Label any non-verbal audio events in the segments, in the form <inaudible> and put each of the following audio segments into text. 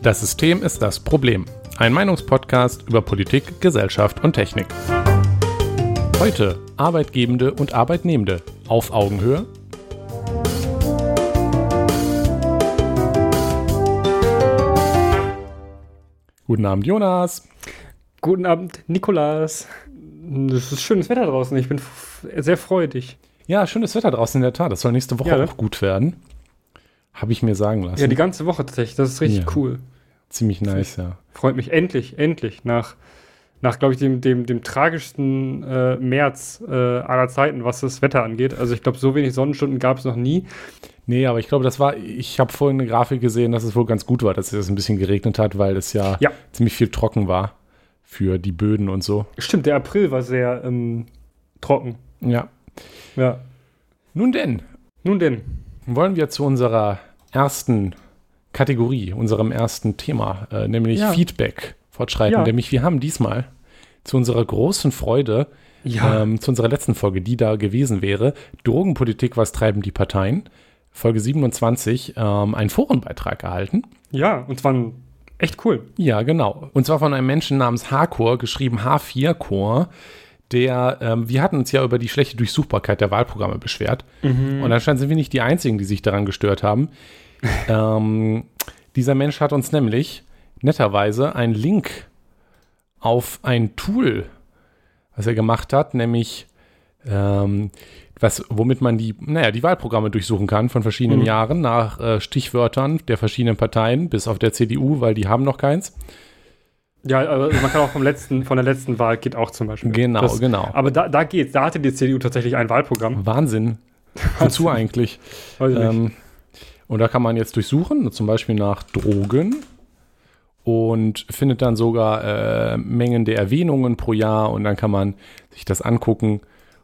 Das System ist das Problem. Ein Meinungspodcast über Politik, Gesellschaft und Technik. Heute Arbeitgebende und Arbeitnehmende auf Augenhöhe. Guten Abend, Jonas. Guten Abend, Nikolas. Es ist schönes Wetter draußen. Ich bin sehr freudig. Ja, schönes Wetter draußen in der Tat. Das soll nächste Woche ja, auch gut werden. Habe ich mir sagen lassen. Ja, die ganze Woche tatsächlich. Das ist richtig ja. cool. Ziemlich nice, ja. Freut mich endlich, endlich. Nach, nach glaube ich, dem, dem, dem tragischsten äh, März äh, aller Zeiten, was das Wetter angeht. Also ich glaube, so wenig Sonnenstunden gab es noch nie. Nee, aber ich glaube, das war, ich habe vorhin eine Grafik gesehen, dass es wohl ganz gut war, dass es ein bisschen geregnet hat, weil es ja, ja. ziemlich viel trocken war für die Böden und so. Stimmt, der April war sehr ähm, trocken. Ja. Ja. Nun denn. Nun denn. Wollen wir zu unserer ersten Kategorie, unserem ersten Thema, äh, nämlich ja. Feedback fortschreiten. Ja. Nämlich wir haben diesmal zu unserer großen Freude, ja. ähm, zu unserer letzten Folge, die da gewesen wäre, Drogenpolitik, was treiben die Parteien, Folge 27, ähm, einen Forenbeitrag erhalten. Ja, und zwar ein echt cool. Ja, genau. Und zwar von einem Menschen namens H-Core, geschrieben H4-Core, der, ähm, wir hatten uns ja über die schlechte Durchsuchbarkeit der Wahlprogramme beschwert. Mhm. Und anscheinend sind wir nicht die Einzigen, die sich daran gestört haben. <laughs> ähm, dieser Mensch hat uns nämlich netterweise einen Link auf ein Tool, was er gemacht hat, nämlich ähm, was, womit man die, naja, die Wahlprogramme durchsuchen kann von verschiedenen mhm. Jahren nach äh, Stichwörtern der verschiedenen Parteien, bis auf der CDU, weil die haben noch keins. Ja, also man kann auch vom letzten, von der letzten Wahl geht auch zum Beispiel. Genau, das, genau. Aber da, da geht's, da hatte die CDU tatsächlich ein Wahlprogramm. Wahnsinn. <laughs> Wozu eigentlich? Weiß ich ähm, nicht. Und da kann man jetzt durchsuchen, zum Beispiel nach Drogen und findet dann sogar äh, Mengen der Erwähnungen pro Jahr und dann kann man sich das angucken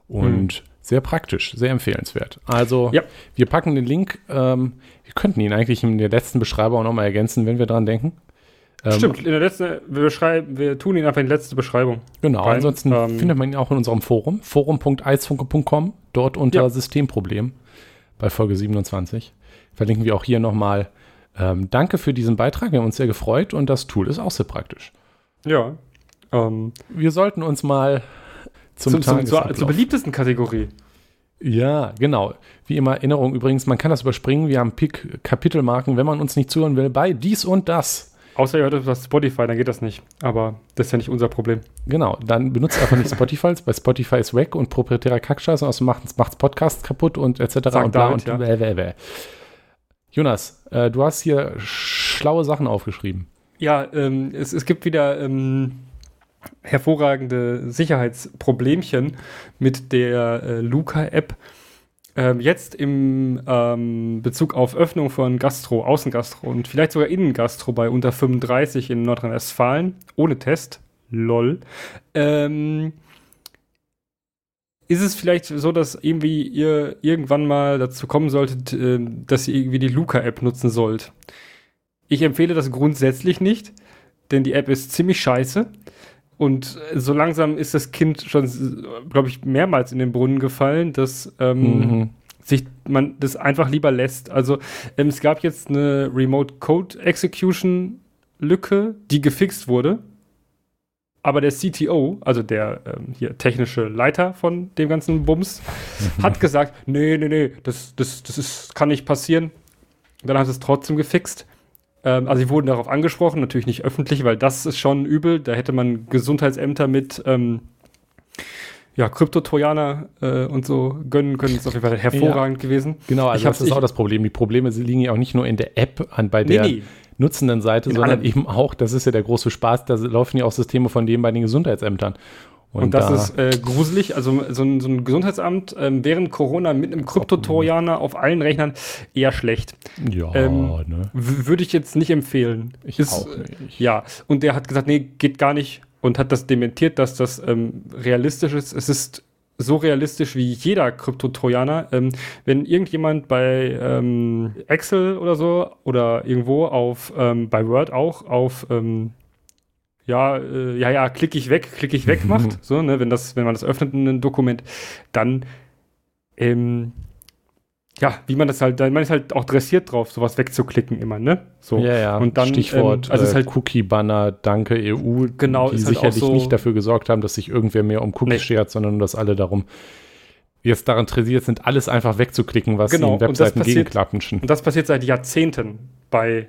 und hm. sehr praktisch, sehr empfehlenswert. Also ja. wir packen den Link, ähm, wir könnten ihn eigentlich in der letzten Beschreibung auch nochmal ergänzen, wenn wir dran denken. Ähm, Stimmt, in der letzten, wir, wir tun ihn einfach in die letzte Beschreibung. Genau, rein. ansonsten ähm, findet man ihn auch in unserem Forum, forum.eisfunke.com, dort unter ja. Systemproblem bei Folge 27. Verlinken wir auch hier nochmal. Ähm, danke für diesen Beitrag, wir haben uns sehr gefreut und das Tool ist auch sehr praktisch. Ja. Ähm, wir sollten uns mal zum, zum, zum zur, zur beliebtesten Kategorie. Ja, genau. Wie immer, Erinnerung übrigens, man kann das überspringen. Wir haben Pick Kapitelmarken, wenn man uns nicht zuhören will, bei dies und das. Außer ihr hört es auf Spotify, dann geht das nicht. Aber das ist ja nicht unser Problem. Genau, dann benutzt einfach nicht Spotify, <laughs> weil Spotify ist weg und proprietärer Kackscheiß und außerdem macht es Podcast kaputt und etc. Sag und bla und ja. bäh, bäh, bäh. Jonas, äh, du hast hier schlaue Sachen aufgeschrieben. Ja, ähm, es, es gibt wieder ähm, hervorragende Sicherheitsproblemchen mit der äh, Luca-App. Ähm, jetzt im ähm, Bezug auf Öffnung von Gastro, Außengastro und vielleicht sogar Innengastro bei unter 35 in Nordrhein-Westfalen, ohne Test, lol, ähm, ist es vielleicht so, dass irgendwie ihr irgendwann mal dazu kommen solltet, äh, dass ihr irgendwie die Luca-App nutzen sollt? Ich empfehle das grundsätzlich nicht, denn die App ist ziemlich scheiße. Und so langsam ist das Kind schon, glaube ich, mehrmals in den Brunnen gefallen, dass ähm, mhm. sich man das einfach lieber lässt. Also ähm, es gab jetzt eine Remote Code Execution Lücke, die gefixt wurde. Aber der CTO, also der ähm, hier technische Leiter von dem ganzen Bums, <laughs> hat gesagt, nee, nee, nee, das, das, das ist, kann nicht passieren. Dann hat es trotzdem gefixt. Ähm, also sie wurden darauf angesprochen, natürlich nicht öffentlich, weil das ist schon übel. Da hätte man Gesundheitsämter mit ähm, ja, Krypto-Trojaner äh, und so gönnen können. Das ist auf jeden Fall hervorragend ja, gewesen. Genau, also das ist auch das Problem. Die Probleme liegen ja auch nicht nur in der App an bei der nee, nee. nutzenden Seite, in sondern eben auch, das ist ja der große Spaß, da laufen ja auch Systeme von denen bei den Gesundheitsämtern. Und, und das da ist äh, gruselig. Also so ein, so ein Gesundheitsamt ähm, während Corona mit einem Kryptotrojaner auf allen Rechnern eher schlecht. Ja, ähm, ne? Würde ich jetzt nicht empfehlen. Ich ist, auch nicht. Ja, und der hat gesagt, nee, geht gar nicht. Und hat das dementiert, dass das ähm, realistisch ist. Es ist so realistisch wie jeder Kryptotrojaner. Ähm, wenn irgendjemand bei ähm, Excel oder so oder irgendwo auf, ähm, bei Word auch auf ähm, ja, äh, ja, ja, klicke ich weg, klicke ich weg macht, <laughs> so, ne, wenn das, wenn man das öffnet in ein Dokument, dann ähm, ja, wie man das halt, man ist halt auch dressiert drauf, sowas wegzuklicken immer, ne? So. Ja, ja. Und dann, Stichwort ähm, also es ist äh, halt- Cookie-Banner, danke EU, Genau, die halt sicherlich so- nicht dafür gesorgt haben, dass sich irgendwer mehr um Cookies Nee. schert, sondern dass alle darum jetzt daran interessiert sind, alles einfach wegzuklicken, was Genau, in Webseiten gegenklatschen. Und das passiert seit Jahrzehnten bei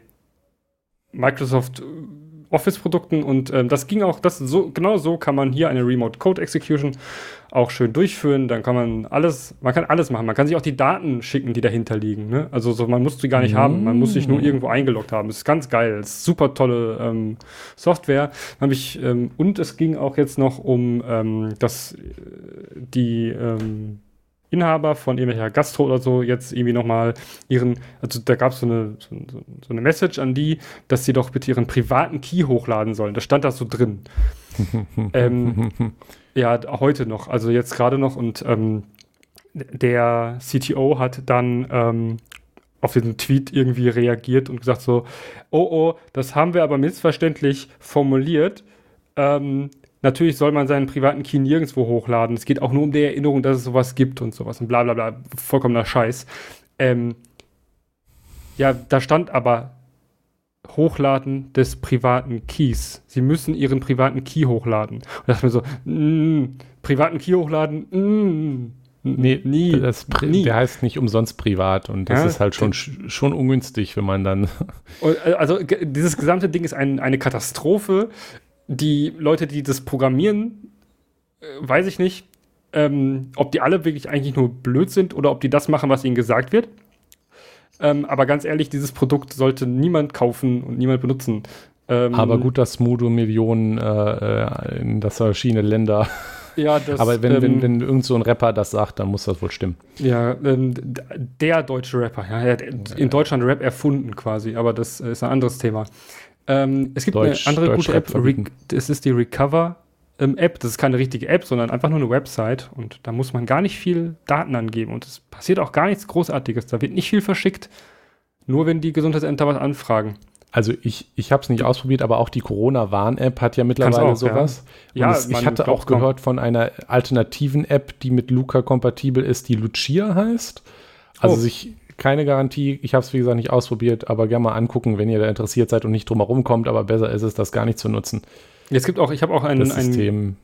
Microsoft äh, Office-Produkten und ähm, das ging auch, das so, genau so kann man hier eine Remote Code Execution auch schön durchführen. Dann kann man alles, man kann alles machen. Man kann sich auch die Daten schicken, die dahinter liegen. Ne? Also so, man muss die gar nicht Mm. haben, man muss sich nur irgendwo eingeloggt haben. Das ist ganz geil, das ist super tolle ähm, Software. Hab ich, ähm, und es ging auch jetzt noch um ähm, das, äh, die ähm, Inhaber von irgendwelcher Gastro oder so jetzt irgendwie nochmal ihren, also da gab so eine, so, so, eine Message an die, dass sie doch bitte ihren privaten Key hochladen sollen. Das stand da so drin. <laughs> ähm, <laughs> ja, heute noch, also jetzt gerade noch und ähm, der CTO hat dann ähm, auf diesen Tweet irgendwie reagiert und gesagt so, oh oh, das haben wir aber missverständlich formuliert. Ähm, natürlich soll man seinen privaten Key nirgendwo hochladen. Es geht auch nur um die Erinnerung, dass es sowas gibt und sowas und bla bla bla. Vollkommener Scheiß. Ähm, ja, da stand aber Hochladen des privaten Keys. Sie müssen ihren privaten Key hochladen. Und da dachte ich mir so, mm, privaten Key hochladen, mm, Nee, nie. Das nie. Der heißt nicht umsonst privat und das Ja, ist halt schon, schon ungünstig, wenn man dann. Äh, Also dieses gesamte Ding ist ein, eine Katastrophe. Die Leute, die das programmieren, äh, weiß ich nicht, ähm, ob die alle wirklich eigentlich nur blöd sind oder ob die das machen, was ihnen gesagt wird. Ähm, aber ganz ehrlich, dieses Produkt sollte niemand kaufen und niemand benutzen. Ähm, Aber gut, dass Moodle Millionen äh, äh, in das verschiedene Länder. Ja, <laughs> das, Aber wenn, ähm, wenn, wenn irgend so ein Rapper das sagt, dann muss das wohl stimmen. Ja, ähm, der deutsche Rapper. Ja, er hat in Deutschland Rap erfunden quasi, aber das ist ein anderes Thema. Ähm, es gibt Deutsch- eine andere gute Deutschrap App, verbieten. Das ist die Recover ähm, App. Das ist keine richtige App, sondern einfach nur eine Website und da muss man gar nicht viel Daten angeben und es passiert auch gar nichts Großartiges. Da wird nicht viel verschickt, nur wenn die Gesundheitsämter was anfragen. Also ich, ich habe es nicht ausprobiert, aber auch die Corona-Warn-App hat ja mittlerweile auch, sowas. Und Ja, es, ich man hatte auch gehört von einer alternativen App, die mit Luca kompatibel ist, die Lucia heißt. Also Oh. sich keine Garantie, ich habe es wie gesagt nicht ausprobiert, aber gerne mal angucken, wenn ihr da interessiert seid und nicht drum herum kommt, aber besser ist es, das gar nicht zu nutzen. Es gibt auch, ich habe auch ein, Das ein, System.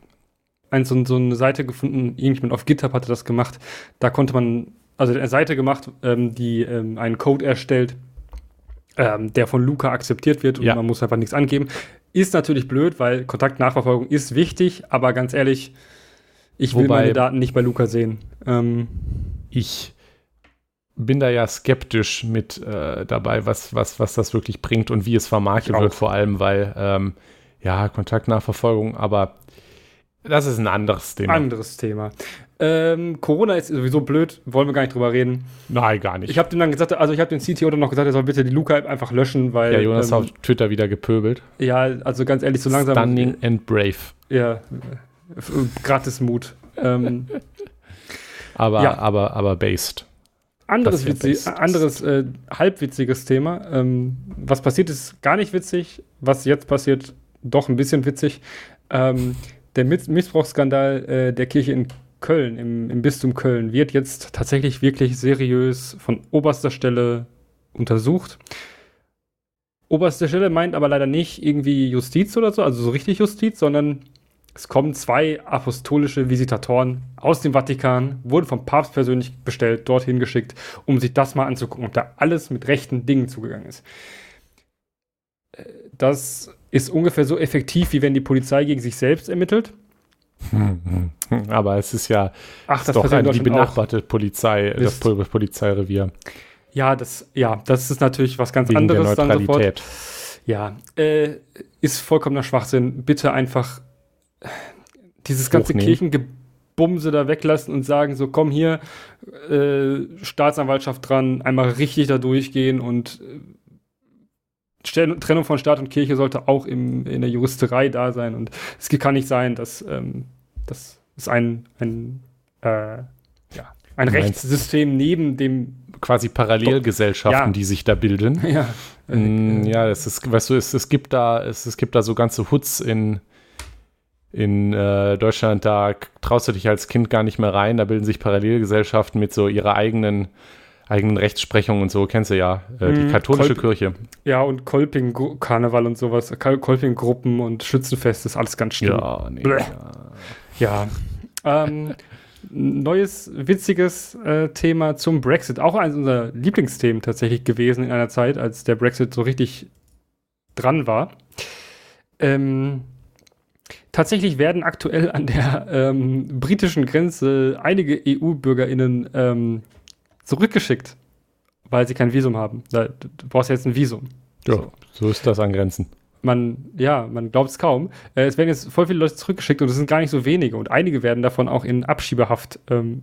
ein, so, so eine Seite gefunden, irgendjemand auf GitHub hatte das gemacht. Da konnte man, also eine Seite gemacht, ähm, die ähm, einen Code erstellt, ähm, der von Luca akzeptiert wird und Ja. man muss einfach nichts angeben. Ist natürlich blöd, weil Kontaktnachverfolgung ist wichtig, aber ganz ehrlich, ich will Wobei- meine Daten nicht bei Luca sehen. Ähm, ich bin da ja skeptisch mit äh, dabei, was, was, was das wirklich bringt und wie es vermarktet wird, vor allem, weil, ähm, ja, Kontaktnachverfolgung, aber das ist ein anderes Thema. anderes Thema. Ähm, Corona ist sowieso blöd, wollen wir gar nicht drüber reden. Nein, gar nicht. Ich habe dem dann gesagt, also ich habe den CTO dann noch gesagt, er soll bitte die Luca-App einfach löschen, weil ja, Jonas ähm, hat auf Twitter wieder gepöbelt. ja, also ganz ehrlich, so langsam Stunning and brave. Ja, gratis Mut. Ähm, <laughs> Aber, Ja. aber, aber based. Anderes witzig, anderes äh, halbwitziges Thema. Ähm, was passiert ist gar nicht witzig. Was jetzt passiert, doch ein bisschen witzig. Ähm, der Miss Missbrauchsskandal äh, der Kirche in Köln, im, im Bistum Köln, wird jetzt tatsächlich wirklich seriös von oberster Stelle untersucht. Oberste Stelle meint aber leider nicht irgendwie Justiz oder so, also so richtig Justiz, sondern es kommen zwei apostolische Visitatoren aus dem Vatikan, wurden vom Papst persönlich bestellt, dorthin geschickt, um sich das mal anzugucken, ob da alles mit rechten Dingen zugegangen ist. Äh, Das ist ungefähr so effektiv, wie wenn die Polizei gegen sich selbst ermittelt. <laughs> Aber es ist ja Ach, ist doch passiert in eine, die Deutschland auch. benachbarte Polizei, das. Pol Polizeirevier Ja, das, ja, das ist natürlich was ganz wegen der anderes dann sofort. Neutralität. Ja, äh, ist vollkommener Schwachsinn. Bitte einfach dieses ganze Hochnehmen. Kirchengebumse da weglassen und sagen, so komm hier, äh, Staatsanwaltschaft dran, einmal richtig da durchgehen und äh, Trennung von Staat und Kirche sollte auch im, in der Juristerei da sein. Und es kann nicht sein, dass ähm, das ist ein, ein, äh, ja, ein Rechtssystem neben dem Quasi Parallelgesellschaften, Ja. die sich da bilden. <laughs> ja, Mm, ja, es ist, weißt du, es, es gibt da, es, es gibt da so ganze Hoods in, in äh, Deutschland, da traust du dich als Kind gar nicht mehr rein, da bilden sich Parallelgesellschaften mit so ihrer eigenen, eigenen Rechtsprechung und so, kennst du ja, äh, die Mhm, katholische Kolp- Kirche. Ja, und Kolping-Karneval und sowas, Kol- Kolping-Gruppen und Schützenfest ist alles ganz schlimm. Ja, nee. Bleh. Ja. Ja. ähm, neues, witziges äh, Thema zum Brexit. Auch eines unserer Lieblingsthemen tatsächlich gewesen in einer Zeit, als der Brexit so richtig dran war. Ähm, tatsächlich werden aktuell an der ähm, britischen Grenze einige EU-BürgerInnen ähm, zurückgeschickt, weil sie kein Visum haben. Da, du brauchst jetzt ein Visum. Ja, So. so ist das an Grenzen. Man, ja, man glaubt es kaum. Äh, es werden jetzt voll viele Leute zurückgeschickt und es sind gar nicht so wenige. Und einige werden davon auch in Abschiebehaft ähm,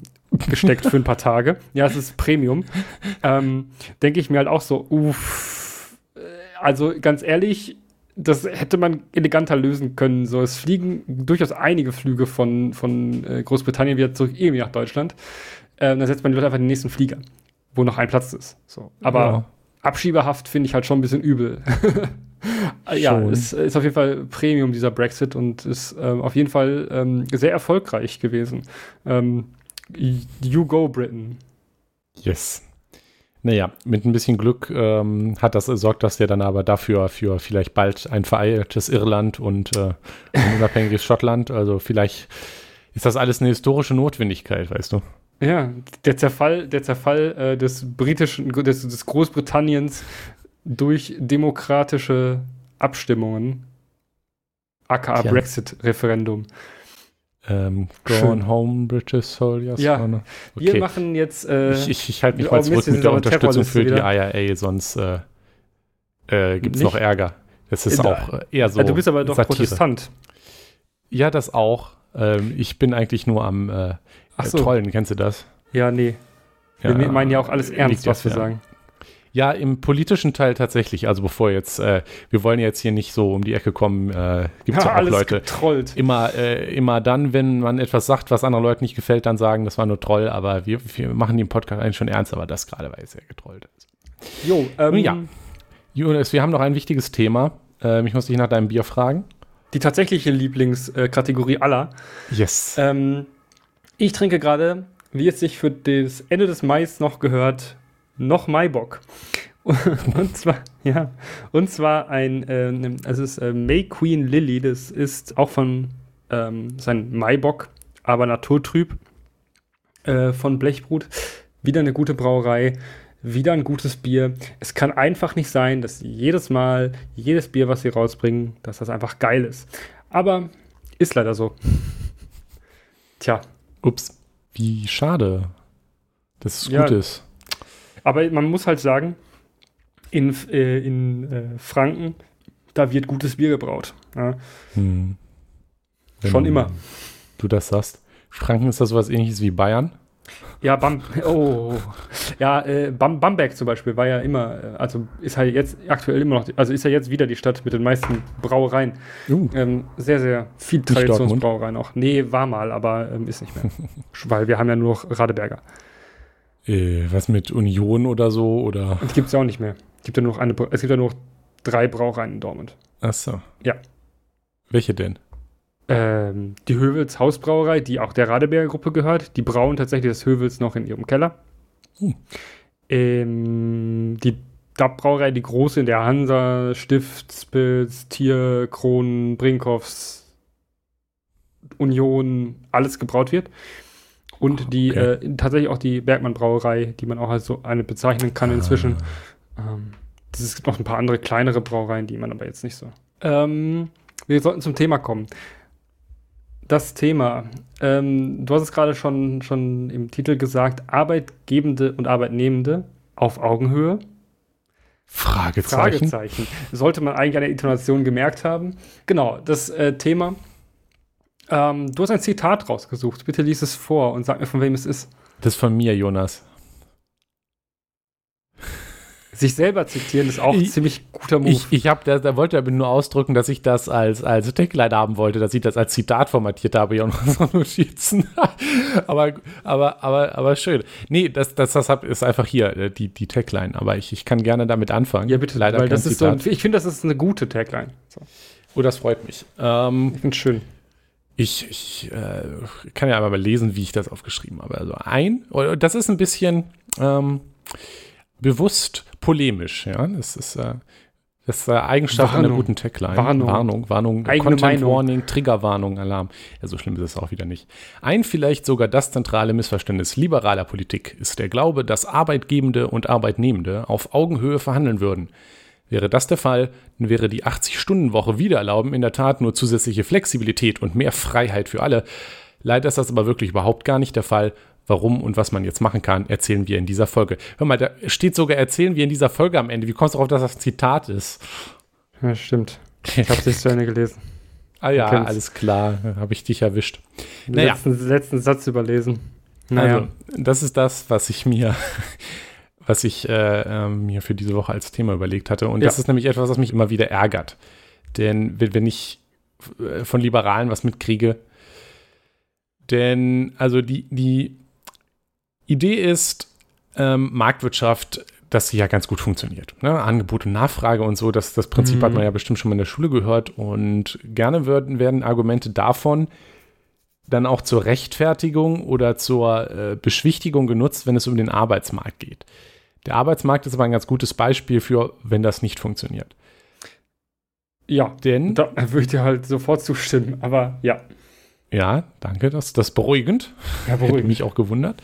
gesteckt für ein paar Tage. <laughs> Ja, es ist Premium. Ähm, Denke ich mir halt auch so, uff. Äh, Also ganz ehrlich, das hätte man eleganter lösen können. So, es fliegen durchaus einige Flüge von, von äh, Großbritannien wieder zurück, irgendwie nach Deutschland. Ähm, dann setzt man die Leute einfach in den nächsten Flieger, wo noch ein Platz ist. So. Aber Ja. Abschiebehaft finde ich halt schon ein bisschen übel. <laughs> ja, es ist auf jeden Fall Premium, dieser Brexit, und ist ähm, auf jeden Fall ähm, sehr erfolgreich gewesen. Ähm, you go, Britain. Yes. Naja, mit ein bisschen Glück ähm, hat das, sorgt das ja dann aber dafür für vielleicht bald ein vereinigtes Irland und äh, ein unabhängiges Schottland. Also vielleicht ist das alles eine historische Notwendigkeit, weißt du? Ja, der Zerfall, der Zerfall äh, des britischen, des, des Großbritanniens durch demokratische Abstimmungen, aka. Brexit-Referendum. Ähm. Gone Home, British Soldiers. Ja. vorne. Wir Okay. machen jetzt. Äh, ich ich, ich halte mich oh, mal zurück wir mit der Unterstützung für die Terrorliste IRA, sonst äh, äh, gibt es noch Ärger. Das ist der- auch äh, eher so. ja, du bist aber doch Satire. Protestant. Ja, das auch. Ähm, ich bin eigentlich nur am äh, Ach äh, so. Trollen, kennst du das? Ja, nee. Wir Ja, meinen ja auch alles ernst, was wir ja. sagen. Ja, im politischen Teil tatsächlich. Also bevor jetzt, äh, wir wollen jetzt hier nicht so um die Ecke kommen, äh, gibt es <laughs> ja auch Leute. getrollt. Immer, äh, immer dann, wenn man etwas sagt, was anderen Leuten nicht gefällt, dann sagen, das war nur Troll, aber wir, wir machen den Podcast eigentlich schon ernst, aber das gerade war jetzt sehr getrollt. Jo, ähm, Nun ja. Jonas, wir haben noch ein wichtiges Thema. Ähm, ich muss dich nach deinem Bier fragen. die tatsächliche Lieblingskategorie aller. Yes. Ähm, ich trinke gerade, wie es sich für das Ende des Mais noch gehört, noch Maibock. <laughs> und zwar, ja, und zwar ein, ähm, es ist äh, May Queen Lily, das ist auch von, ähm, sein Maibock, aber naturtrüb, äh, von Blechbrut. Wieder eine gute Brauerei, wieder ein gutes Bier. Es kann einfach nicht sein, dass jedes Mal, jedes Bier, was sie rausbringen, dass das einfach geil ist. Aber ist leider so. <laughs> Tja, Ups. Wie schade, dass es Ja. gut ist. Aber man muss halt sagen, in, äh, in äh, Franken, da wird gutes Bier gebraut. Ja. Hm. Schon immer. Du das sagst. Franken ist das sowas ähnliches wie Bayern? Ja, Bam oh. Ja, äh, Bam Bamberg zum Beispiel war ja immer, äh, also ist halt jetzt aktuell immer noch, also ist ja jetzt wieder die Stadt mit den meisten Brauereien. Uh. Ähm, sehr, sehr viel? Traditionsbrauereien auch. Nee, war mal, aber ähm, ist nicht mehr. <laughs> Weil wir haben ja nur noch Radeberger. Äh, was mit Union oder so? Oder. Die gibt es ja auch nicht mehr. Es gibt ja nur noch eine, es gibt ja nur noch drei Brauereien in Dortmund. Achso. Ja. Welche denn? Ähm, die Hövels Hausbrauerei, die auch der Radeberger Gruppe gehört, die brauen tatsächlich das Hövels noch in ihrem Keller. Hm. Ähm, die DAB Brauerei, die große in der Hansa, Stift, Spitz, Tier, Kronen, Brinkhoffs, Union, alles gebraut wird. Und die Okay. äh, tatsächlich auch die Bergmann Brauerei, die man auch als so eine bezeichnen kann inzwischen. Ah. Ähm, es gibt noch ein paar andere kleinere Brauereien, die man aber jetzt nicht so. Ähm, wir sollten zum Thema kommen. Das Thema, ähm, du hast es gerade schon, schon im Titel gesagt, Arbeitgebende und Arbeitnehmende auf Augenhöhe. Fragezeichen. Fragezeichen. Sollte man eigentlich an der Intonation gemerkt haben. Genau, das äh, Thema. Ähm, du hast ein Zitat rausgesucht. Bitte lies es vor und sag mir, von wem es ist. Das ist von mir, Jonas. Sich selber zitieren ist auch ein Ich- ziemlich guter Move. Ich, ich habe, da, da wollte aber nur ausdrücken, dass ich das als, als Tagline haben wollte, dass ich das als Zitat formatiert habe, ja, unsere Notizen. aber, aber, aber, aber schön. Nee, das, das, das hab, ist einfach hier, äh, die, die Tagline. Aber ich, ich kann gerne damit anfangen. ja, bitte, Leider weil kein das ist so, Zitat. ein- ich finde, das ist eine gute Tagline. So, oh, das freut mich. Ähm, ich finde es schön. Ich, ich äh, kann ja aber mal lesen, wie ich das aufgeschrieben habe. Also ein, oder das ist ein bisschen, ähm, bewusst polemisch. Ja, das ist, äh, das ist äh, Eigenschaft Warnung. einer guten Tagline. Warnung. Warnung, Warnung Eigene Content Meinung. Warning, Triggerwarnung, Alarm. Ja, so schlimm ist es auch wieder nicht. Ein vielleicht sogar das zentrale Missverständnis liberaler Politik ist der Glaube, dass Arbeitgebende und Arbeitnehmende auf Augenhöhe verhandeln würden. Wäre das der Fall, dann wäre die 80-Stunden-Woche wieder erlauben in der Tat nur zusätzliche Flexibilität und mehr Freiheit für alle. Leider ist das aber wirklich überhaupt gar nicht der Fall. Warum und was man jetzt machen kann, erzählen wir in dieser Folge. Hör mal, da steht sogar erzählen wir in dieser Folge am Ende. Wie kommst du darauf, dass das ein Zitat ist? Ja, stimmt. Ich habe es nicht zu Ende gelesen. Ah ja, alles klar, habe ich dich erwischt. Naja. letzten, letzten Satz überlesen. Naja. Also, das ist das, was ich mir, was ich äh, ähm, mir für diese Woche als Thema überlegt hatte. Und das Ja. ist nämlich etwas, was mich immer wieder ärgert. Denn wenn ich äh, von Liberalen was mitkriege, denn also die, die Idee ist, ähm, Marktwirtschaft, dass sie ja ganz gut funktioniert. Ne? Angebot und Nachfrage und so, das, das Prinzip Mhm. hat man ja bestimmt schon mal in der Schule gehört. Und gerne werden, werden Argumente davon dann auch zur Rechtfertigung oder zur äh, Beschwichtigung genutzt, wenn es um den Arbeitsmarkt geht. Der Arbeitsmarkt ist aber ein ganz gutes Beispiel für, wenn das nicht funktioniert. ja, Denn, da <laughs> würde ich dir halt sofort zustimmen. Aber ja, ja, danke, das, das ist beruhigend. ja <laughs> Hätte beruhigt. mich auch gewundert.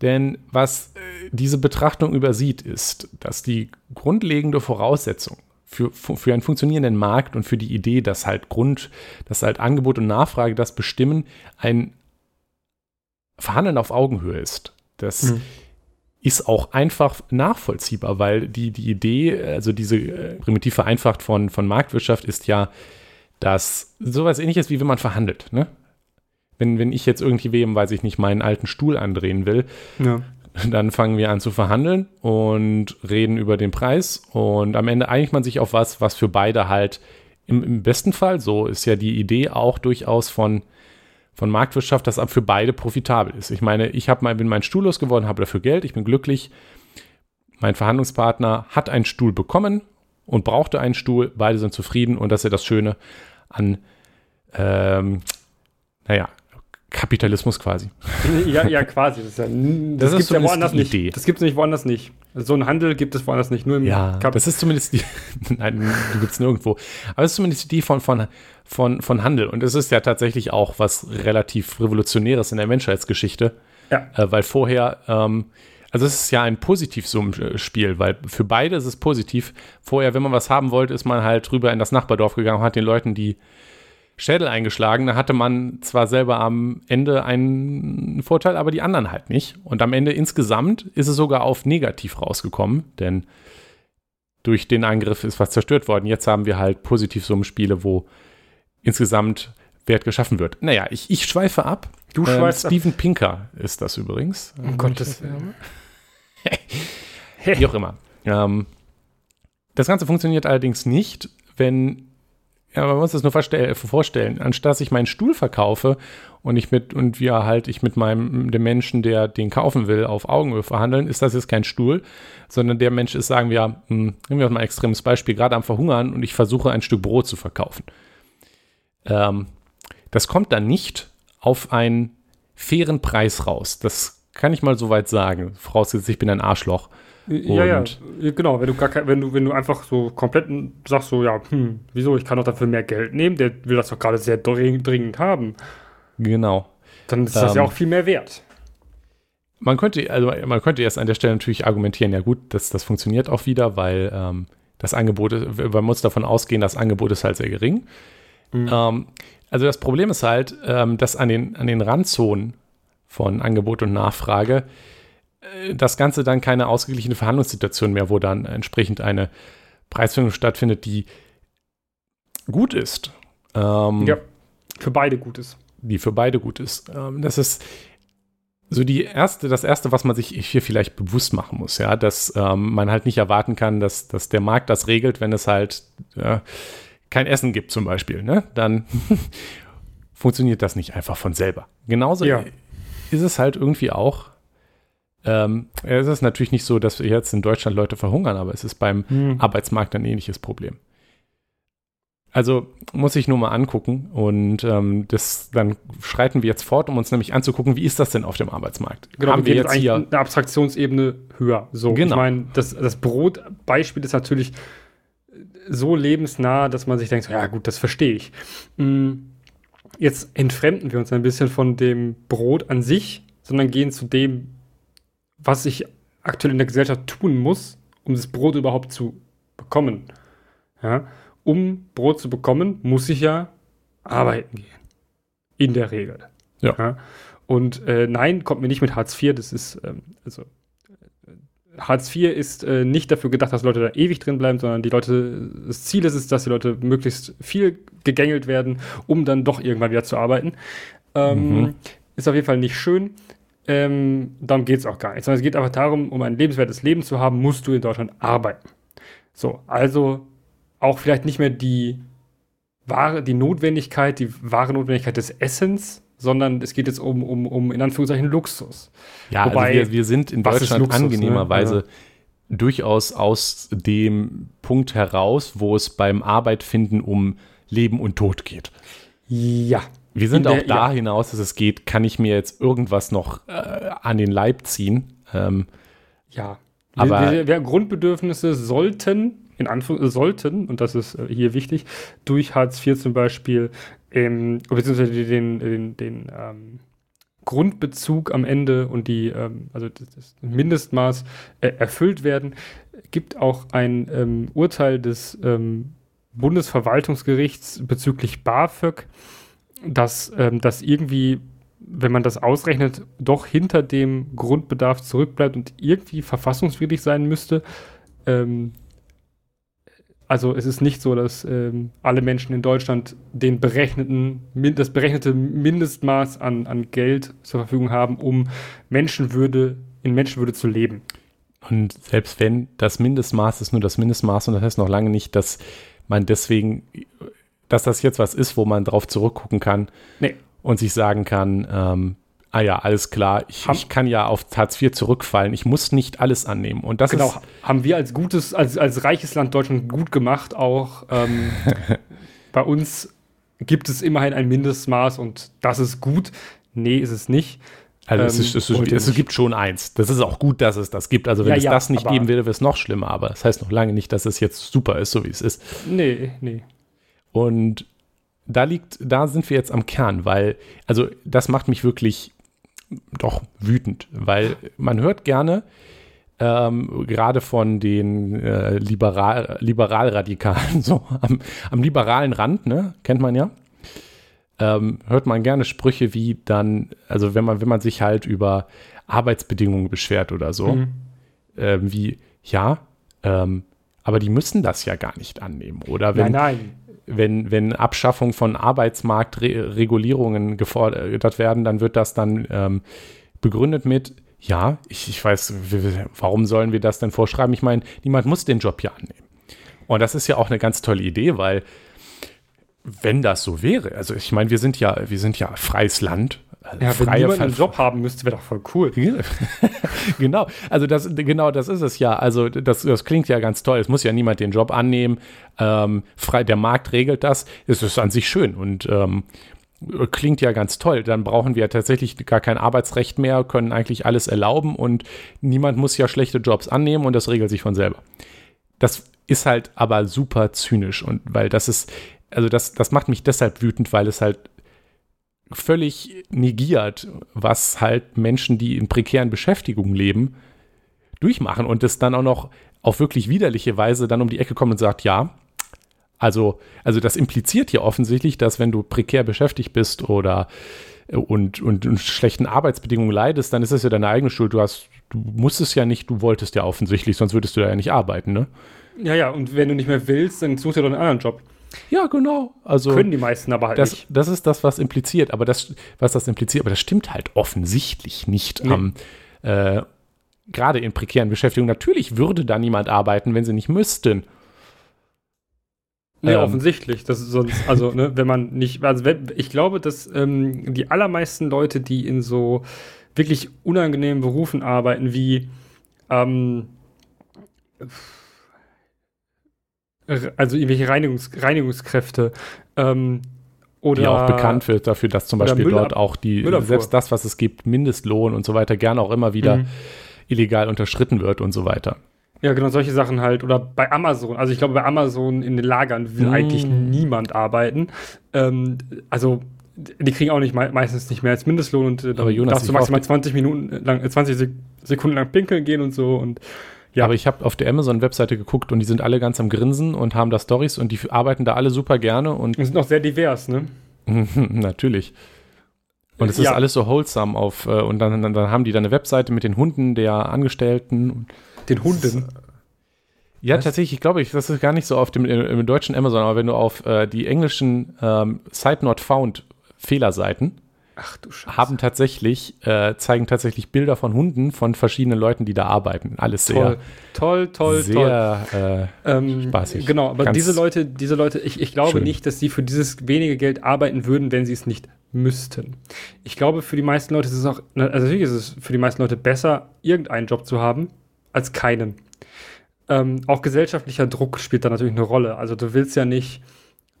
Denn was äh, diese Betrachtung übersieht, ist, dass die grundlegende Voraussetzung für, für einen funktionierenden Markt und für die Idee, dass halt Grund, dass halt Angebot und Nachfrage das bestimmen, ein Verhandeln auf Augenhöhe ist. Das Mhm. Ist auch einfach nachvollziehbar, weil die, die Idee, also diese äh, primitiv vereinfacht von, von Marktwirtschaft ist ja, dass sowas ähnliches wie wenn man verhandelt. Ne? Wenn, wenn ich jetzt irgendwie wem, weiß ich nicht, meinen alten Stuhl andrehen will, Ja. dann fangen wir an zu verhandeln und reden über den Preis und am Ende einigt man sich auf was, was für beide halt im, im besten Fall, so ist ja die Idee auch durchaus von, von Marktwirtschaft, dass ab für beide profitabel ist. Ich meine, ich hab mal, bin meinen Stuhl losgeworden, habe dafür Geld, ich bin glücklich. Mein Verhandlungspartner hat einen Stuhl bekommen und brauchte einen Stuhl, beide sind zufrieden und das ist ja das Schöne an, ähm, naja, Kapitalismus quasi. ja, ja, quasi. Das ja, das Das ist gibt's ja woanders nicht. Idee. Das gibt es nicht woanders nicht. So ein Handel gibt es woanders nicht. Nur im Ja, Kap das ist zumindest die, <laughs> nein, die gibt es nirgendwo. Aber es ist zumindest die von, von, von, von Handel. Und es ist ja tatsächlich auch was relativ Revolutionäres in der Menschheitsgeschichte. Ja. Äh, weil vorher, ähm, also es ist ja ein Positivsummenspiel, weil für beide ist es positiv. Vorher, wenn man was haben wollte, ist man halt rüber in das Nachbardorf gegangen und hat den Leuten die Schädel eingeschlagen. Da hatte man zwar selber am Ende einen Vorteil, aber die anderen halt nicht. Und am Ende insgesamt ist es sogar auf negativ rausgekommen, denn durch den Angriff ist was zerstört worden. Jetzt haben wir halt Positivsummenspiele, wo insgesamt Wert geschaffen wird. Naja, ich, ich schweife ab. Du Ähm, schweifst ab. Steven Pinker ist das übrigens. Um Gottes <laughs> Willen. Wie auch immer. Ähm, das Ganze funktioniert allerdings nicht, wenn, ja, man muss das nur vorstell- vorstellen, anstatt dass ich meinen Stuhl verkaufe und ich mit, und wir halt, ich mit meinem, dem Menschen, der den kaufen will, auf Augenhöhe verhandeln, ist das jetzt kein Stuhl, sondern der Mensch ist, sagen wir, hm, nehmen wir mal ein extremes Beispiel, gerade am Verhungern und ich versuche ein Stück Brot zu verkaufen. Ähm, das kommt dann nicht auf einen fairen Preis raus. Das kann ich mal so weit sagen. Vorausgesetzt, ich bin ein Arschloch. Ja, ja, genau. Wenn du, gar kein, wenn, du, wenn du einfach so komplett sagst, so, ja, hm, wieso, ich kann doch dafür mehr Geld nehmen, der will das doch gerade sehr dring- dringend haben, Genau. dann ist das Ähm, ja auch viel mehr wert. Man könnte, also man könnte erst an der Stelle natürlich argumentieren, ja gut, das, das funktioniert auch wieder, weil ähm, das Angebot, ist- man muss davon ausgehen, das Angebot ist halt sehr gering. Mhm. Ähm, also das Problem ist halt, ähm, dass an den, an den Randzonen von Angebot und Nachfrage das Ganze dann keine ausgeglichene Verhandlungssituation mehr, wo dann entsprechend eine Preisfindung stattfindet, die gut ist. Ähm, Ja, für beide gut ist. die für beide gut ist. Ähm, das ist so die erste, das erste, was man sich hier vielleicht bewusst machen muss, ja, dass ähm, man halt nicht erwarten kann, dass, dass der Markt das regelt, wenn es halt äh, kein Essen gibt zum Beispiel, ne? Dann <laughs> funktioniert das nicht einfach von selber. Genauso Ja. ist es halt irgendwie auch. Ähm, es ist natürlich nicht so, dass wir jetzt in Deutschland Leute verhungern, aber es ist beim Hm. Arbeitsmarkt ein ähnliches Problem. Also muss ich nur mal angucken und ähm, das, dann schreiten wir jetzt fort, um uns nämlich anzugucken, wie ist das denn auf dem Arbeitsmarkt? Genau, Haben wir jetzt hier eine Abstraktionsebene höher. So, Genau. ich meine, das, das Brotbeispiel ist natürlich so lebensnah, dass man sich denkt, so, ja gut, das verstehe ich. Mm, Jetzt entfremden wir uns ein bisschen von dem Brot an sich, sondern gehen zu dem, was ich aktuell in der Gesellschaft tun muss, um das Brot überhaupt zu bekommen. Ja? Um Brot zu bekommen, muss ich ja arbeiten gehen. In der Regel. Ja. Und äh, nein, kommt mir nicht mit Hartz IV. Das ist, ähm, also äh, Hartz IV ist äh, nicht dafür gedacht, dass Leute da ewig drin bleiben, sondern die Leute, das Ziel ist es, dass die Leute möglichst viel gegängelt werden, um dann doch irgendwann wieder zu arbeiten. Ähm, Mhm. Ist auf jeden Fall nicht schön. Ähm, darum geht es auch gar nicht. Sondern es geht einfach darum, um ein lebenswertes Leben zu haben, musst du in Deutschland arbeiten. So, also auch vielleicht nicht mehr die wahre, die Notwendigkeit, die wahre Notwendigkeit des Essens, sondern es geht jetzt um, um, um in Anführungszeichen Luxus. Ja, Wobei, also wir, wir sind in Deutschland Luxus, ne? angenehmerweise durchaus aus dem Punkt heraus, wo es beim Arbeitfinden um Leben und Tod geht. Ja. Wir sind In auch der- da ja. hinaus, dass es geht, kann ich mir jetzt irgendwas noch äh, an den Leib ziehen. Ähm, Ja. Aber- wir, wir, wir, Grundbedürfnisse sollten, in Anführungszeichen, sollten, und das ist äh, hier wichtig, durch Hartz IV zum Beispiel, ähm, beziehungsweise den, den, den ähm, Grundbezug am Ende und die, ähm, also das, das Mindestmaß äh, erfüllt werden, gibt auch ein ähm, Urteil des ähm, Bundesverwaltungsgerichts bezüglich BAföG, dass ähm, das irgendwie, wenn man das ausrechnet, doch hinter dem Grundbedarf zurückbleibt und irgendwie verfassungswidrig sein müsste. Ähm, also es ist nicht so, dass ähm, alle Menschen in Deutschland den berechneten, das berechnete Mindestmaß an, an Geld zur Verfügung haben, um Menschenwürde in Menschenwürde zu leben. Und selbst wenn das Mindestmaß ist nur das Mindestmaß und das heißt noch lange nicht, dass man deswegen, dass das jetzt was ist, wo man drauf zurückgucken kann Nee. und sich sagen kann, ähm, ah ja, alles klar, ich, ich kann ja auf Hartz IV zurückfallen, ich muss nicht alles annehmen. Und das Genau, ist, haben wir als gutes, als, als reiches Land Deutschland gut gemacht. Auch ähm, <laughs> bei uns gibt es immerhin ein Mindestmaß und das ist gut. Nee, ist es nicht. also es, ähm, ist, es, ist, es gibt schon eins. Das ist auch gut, dass es das gibt. Also wenn Ja, es ja, das nicht geben würde, wäre es noch schlimmer. Aber das heißt noch lange nicht, dass es jetzt super ist, so wie es ist. Nee, nee. Und da liegt, da sind wir jetzt am Kern, weil, also das macht mich wirklich doch wütend, weil man hört gerne, ähm, gerade von den äh, Liberal, Liberalradikalen, <laughs> so am, am liberalen Rand, ne, kennt man ja, ähm, hört man gerne Sprüche wie dann, also wenn man, wenn man sich halt über Arbeitsbedingungen beschwert oder so, Mhm. ähm, wie, ja, ähm, aber die müssen das ja gar nicht annehmen. Oder wenn, nein, nein. Wenn, wenn Abschaffung von Arbeitsmarktregulierungen gefordert werden, dann wird das dann ähm, begründet mit, ja, ich, ich weiß, warum sollen wir das denn vorschreiben? Ich meine, niemand muss den Job ja annehmen. Und das ist ja auch eine ganz tolle Idee, weil wenn das so wäre, also ich meine, wir sind ja, wir sind ja freies Land. Also Ja, wenn freie niemand einen Job <laughs> haben müsste, wäre doch voll cool. <laughs> genau, also das, genau das ist es ja. Also das, das klingt ja ganz toll. Es muss ja niemand den Job annehmen. Ähm, frei, der Markt regelt das. Es ist an sich schön und ähm, klingt ja ganz toll. Dann brauchen wir tatsächlich gar kein Arbeitsrecht mehr, können eigentlich alles erlauben und niemand muss ja schlechte Jobs annehmen und das regelt sich von selber. Das ist halt aber super zynisch und weil das ist, also das, das macht mich deshalb wütend, weil es halt völlig negiert, was halt Menschen, die in prekären Beschäftigungen leben, durchmachen und das dann auch noch auf wirklich widerliche Weise dann um die Ecke kommt und sagt, ja, also, also das impliziert ja offensichtlich, dass wenn du prekär beschäftigt bist oder und, und, und schlechten Arbeitsbedingungen leidest, dann ist es ja deine eigene Schuld. Du hast, du musstest ja nicht, du wolltest ja offensichtlich, sonst würdest du ja nicht arbeiten, ne? Ja, ja, und wenn du nicht mehr willst, dann suchst du doch einen anderen Job. Ja, genau. Also Können die meisten aber halt das, nicht. das ist das, was impliziert, aber das, was das impliziert, aber das stimmt halt offensichtlich nicht. Nee. am, äh, Gerade in prekären Beschäftigungen. Natürlich würde da niemand arbeiten, wenn sie nicht müssten. Nee, Ähm. offensichtlich. Das ist sonst, also, ne, wenn man nicht, also wenn, ich glaube, dass ähm, die allermeisten Leute, die in so wirklich unangenehmen Berufen arbeiten, wie ähm, also irgendwelche Reinigungs Reinigungskräfte. Ähm, oder die auch bekannt wird dafür, dass zum Beispiel dort auch die, Müllabfuhr. selbst das, was es gibt, Mindestlohn und so weiter, gerne auch immer wieder Mhm. illegal unterschritten wird und so weiter. Ja, genau, solche Sachen halt. Oder bei Amazon. Also ich glaube, bei Amazon in den Lagern will Mm. eigentlich niemand arbeiten. Ähm, also die kriegen auch nicht mei meistens nicht mehr als Mindestlohn und äh, dann Aber Jonas, darfst du maximal 20 Minuten lang, äh, 20 Sek Sekunden lang pinkeln gehen und so und Ja. Aber ich habe auf der Amazon-Webseite geguckt und die sind alle ganz am Grinsen und haben da Stories und die arbeiten da alle super gerne und und sind noch sehr divers, ne? <laughs> natürlich. Und es ist Ja. alles so wholesome auf, äh, und dann, dann, dann haben die da eine Webseite mit den Hunden der Angestellten. Den Hunden. Ja, Was? tatsächlich, ich glaube, ich, das ist gar nicht so auf dem im deutschen Amazon, aber wenn du auf äh, die englischen ähm, Site Not Found Fehlerseiten Ach du Scheiße. haben tatsächlich, äh, zeigen tatsächlich Bilder von Hunden von verschiedenen Leuten, die da arbeiten. Alles toll, toll, toll, toll. sehr, äh, Ähm, Spaßig. Genau, aber Ganz diese Leute, diese Leute, ich, ich glaube schön. nicht, dass sie für dieses wenige Geld arbeiten würden, wenn sie es nicht müssten. Ich glaube, für die meisten Leute ist es auch, also natürlich ist es für die meisten Leute besser, irgendeinen Job zu haben, als keinen. Ähm, auch gesellschaftlicher Druck spielt da natürlich eine Rolle. Also du willst ja nicht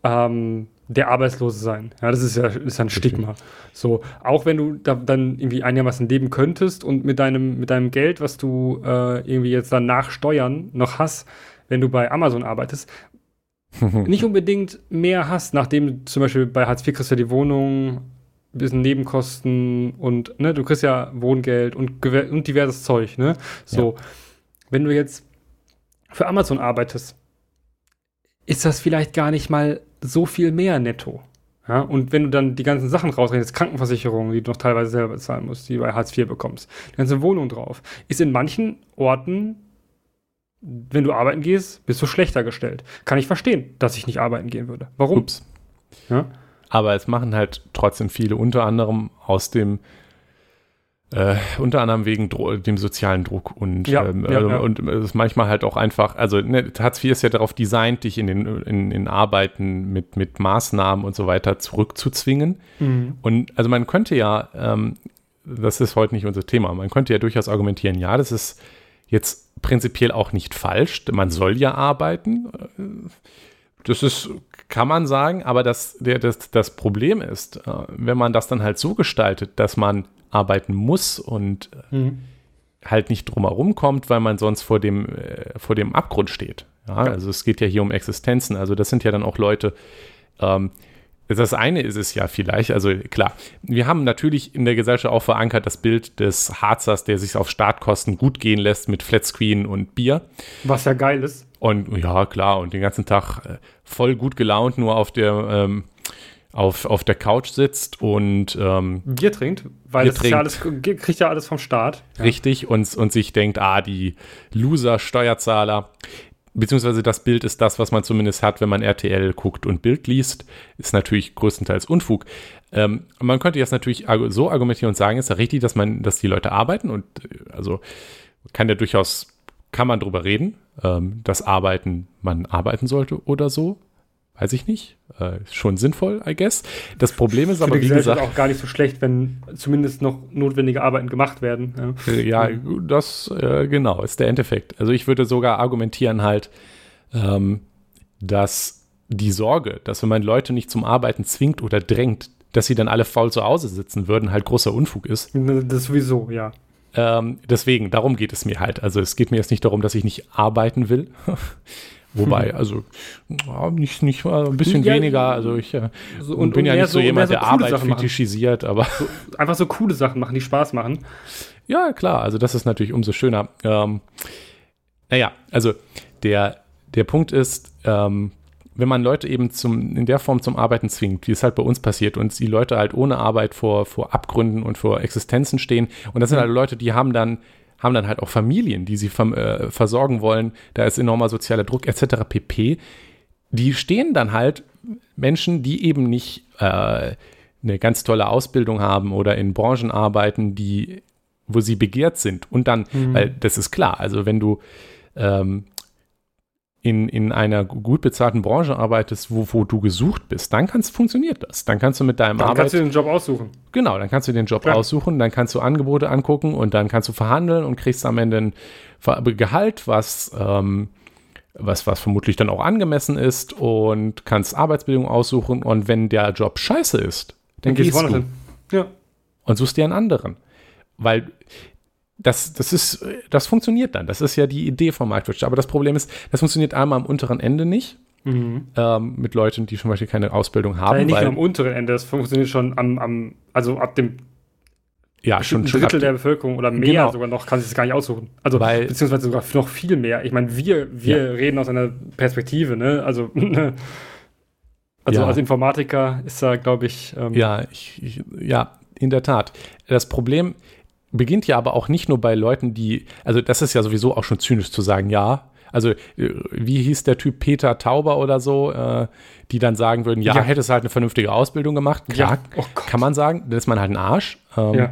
ähm, der Arbeitslose sein. Ja, das ist ja, ist ja ein Stigma. So, auch wenn du da dann irgendwie einigermaßen leben könntest und mit deinem, mit deinem Geld, was du äh, irgendwie jetzt dann nach Steuern noch hast, wenn du bei Amazon arbeitest, <laughs> nicht unbedingt mehr hast, nachdem zum Beispiel bei Hartz IV kriegst du ja die Wohnung, ein bisschen Nebenkosten und ne, du kriegst ja Wohngeld und, und diverses Zeug, ne? So, wenn du jetzt für Amazon arbeitest, ist das vielleicht gar nicht mal so viel mehr netto. Ja, und wenn du dann die ganzen Sachen rausrechnest, Krankenversicherung, die du noch teilweise selber bezahlen musst, die du bei Hartz IV bekommst, die ganze Wohnung drauf, ist in manchen Orten, wenn du arbeiten gehst, bist du schlechter gestellt. Kann ich verstehen, dass ich nicht arbeiten gehen würde. Warum? Ups. Ja? Aber es machen halt trotzdem viele, unter anderem aus dem, äh, unter anderem wegen Dro dem sozialen Druck und, Ja, ähm, ja, äh, ja. und es ist manchmal halt auch einfach, also ne, Hartz IV ist ja darauf designt, dich in den in, in Arbeiten mit, mit Maßnahmen und so weiter zurückzuzwingen. Mhm. Und also man könnte ja, ähm, das ist heute nicht unser Thema, man könnte ja durchaus argumentieren, ja, das ist jetzt prinzipiell auch nicht falsch, man soll ja arbeiten. Äh, Das ist, kann man sagen, aber das, der, das, das Problem ist, äh, wenn man das dann halt so gestaltet, dass man arbeiten muss und äh, Mhm. halt nicht drumherum kommt, weil man sonst vor dem, äh, vor dem Abgrund steht. Ja, Ja. Also es geht ja hier um Existenzen. Also das sind ja dann auch Leute, ähm, das eine ist es ja vielleicht, also klar, wir haben natürlich in der Gesellschaft auch verankert das Bild des Harzers, der sich auf Startkosten gut gehen lässt mit Flatscreen und Bier. Was ja geil ist. Und ja, klar, und den ganzen Tag äh, voll gut gelaunt nur auf der, ähm, auf, auf der Couch sitzt und ähm, Bier trinkt, weil das ja alles, kriegt ja alles vom Staat. Ja. richtig und, und sich denkt, ah, die Loser-Steuerzahler, beziehungsweise das Bild ist das, was man zumindest hat, wenn man RTL guckt und Bild liest, ist natürlich größtenteils Unfug. Ähm, man könnte jetzt natürlich so argumentieren und sagen, ist ja richtig, dass man, dass die Leute arbeiten und äh, also kann ja durchaus, kann man drüber reden, ähm, dass Arbeiten, man arbeiten sollte oder so. Weiß ich nicht. Äh, schon sinnvoll, I guess. Das Problem ist Für aber, wie gesagt, auch gar nicht so schlecht, wenn zumindest noch notwendige Arbeiten gemacht werden. Ja. Äh, Ja, das äh, genau ist der Endeffekt. Also ich würde sogar argumentieren halt, ähm, dass die Sorge, dass wenn man Leute nicht zum Arbeiten zwingt oder drängt, dass sie dann alle faul zu Hause sitzen würden, halt großer Unfug ist. Das sowieso, ja. Ähm, deswegen, darum geht es mir halt. Also es geht mir jetzt nicht darum, dass ich nicht arbeiten will. <laughs> Wobei, also ja, nicht, nicht mal ein bisschen Ja, weniger. Also ich äh, So, und, bin ja mehr nicht so jemand, so der Arbeit Sachen machen. fetischisiert, aber Einfach so coole Sachen machen, die Spaß machen. Ja, klar, also das ist natürlich umso schöner. Ähm, naja, also der, der Punkt ist, ähm, wenn man Leute eben zum, in der Form zum Arbeiten zwingt, wie es halt bei uns passiert, und die Leute halt ohne Arbeit vor, vor Abgründen und vor Existenzen stehen, und das sind Mhm. halt Leute, die haben dann, haben dann halt auch Familien, die sie äh, versorgen wollen, da ist enormer sozialer Druck etc. pp. Die stehen dann halt Menschen, die eben nicht äh, eine ganz tolle Ausbildung haben oder in Branchen arbeiten, die, wo sie begehrt sind. Und dann, Mhm. weil das ist klar, also wenn du ähm, in, in einer gut bezahlten Branche arbeitest, wo, wo du gesucht bist, dann kannst, funktioniert das. Dann kannst du mit deinem Dann Arbeit, kannst du den Job aussuchen. genau, dann kannst du den Job Ja. aussuchen, dann kannst du Angebote angucken und dann kannst du verhandeln und kriegst am Ende ein Gehalt, was ähm, was, was vermutlich dann auch angemessen ist und kannst Arbeitsbedingungen aussuchen. Und wenn der Job scheiße ist, dann, dann gehst du. Ja. und suchst dir einen anderen. Weil das, das ist, das funktioniert dann. Das ist ja die Idee von Microchip. Aber das Problem ist, das funktioniert einmal am unteren Ende nicht. Mhm. Ähm, mit Leuten, die zum Beispiel keine Ausbildung haben. Ja, nicht nur am unteren Ende, das funktioniert schon am, am also ab dem ja, schon, ein Drittel der Bevölkerung oder mehr genau. sogar noch kann sich das gar nicht aussuchen. Also Weil, beziehungsweise sogar noch viel mehr. Ich meine, wir, wir ja. reden aus einer Perspektive, ne? Also, <laughs> also ja. als Informatiker ist da, glaube ich, ähm, ja, ich, ich, ja, in der Tat. Das Problem beginnt ja aber auch nicht nur bei Leuten, die, also das ist ja sowieso auch schon zynisch zu sagen, ja, also, äh, wie hieß der Typ Peter Tauber oder so, äh, die dann sagen würden, ja, ja. hättest halt eine vernünftige Ausbildung gemacht. Klar, ja. oh kann man sagen, dann ist man halt ein Arsch. Ähm, ja.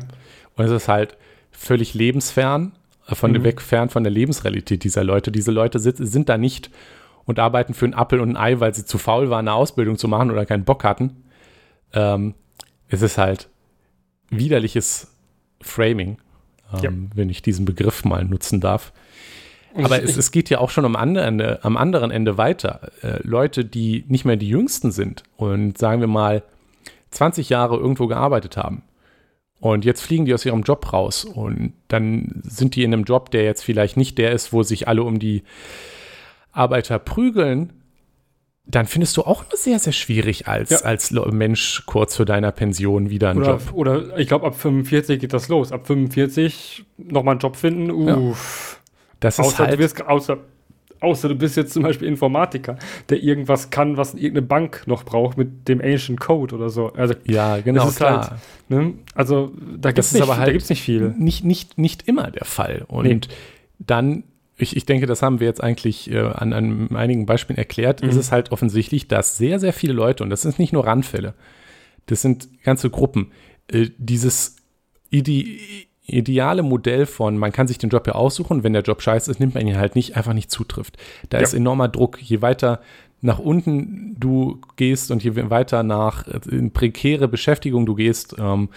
Und es ist halt völlig lebensfern, äh, von mhm. weg fern von der Lebensrealität dieser Leute. Diese Leute sit, sind da nicht und arbeiten für einen Appel und ein Ei, weil sie zu faul waren, eine Ausbildung zu machen oder keinen Bock hatten. Ähm, es ist halt widerliches Framing, ähm, wenn ich diesen Begriff mal nutzen darf. Aber es, es, geht ja auch schon am anderen, Ende, am anderen Ende weiter. Äh, Leute, die nicht mehr die Jüngsten sind und sagen wir mal 20 Jahre irgendwo gearbeitet haben. Und jetzt fliegen die aus ihrem Job raus und dann sind die in einem Job, der jetzt vielleicht nicht der ist, wo sich alle um die Arbeiter prügeln. Dann findest du auch nur sehr, sehr schwierig als, ja. als Mensch kurz vor deiner Pension wieder einen oder, Job. Oder ich glaube, ab 45 geht das los. Ab 45 nochmal einen Job finden, uff. Ja. Das ist außer, halt du wirst, außer, außer du bist jetzt zum Beispiel Informatiker, der irgendwas kann, was irgendeine Bank noch braucht mit dem Ancient Code oder so. Also, ja, genau, klar. Halt, ne? Also da gibt es nicht, halt nicht viel. Nicht, nicht, nicht immer der Fall. Und nee. dann ich, ich denke, das haben wir jetzt eigentlich äh, an, an einigen Beispielen erklärt, mhm. ist es halt offensichtlich, dass sehr, sehr viele Leute, und das sind nicht nur Randfälle, das sind ganze Gruppen, äh, dieses Ide ideale Modell von, man kann sich den Job ja aussuchen, wenn der Job scheiße ist, nimmt man ihn halt nicht, einfach nicht zutrifft. Da ja. ist enormer Druck. Je weiter nach unten du gehst und je weiter nach äh, in prekäre Beschäftigung du gehst, ähm,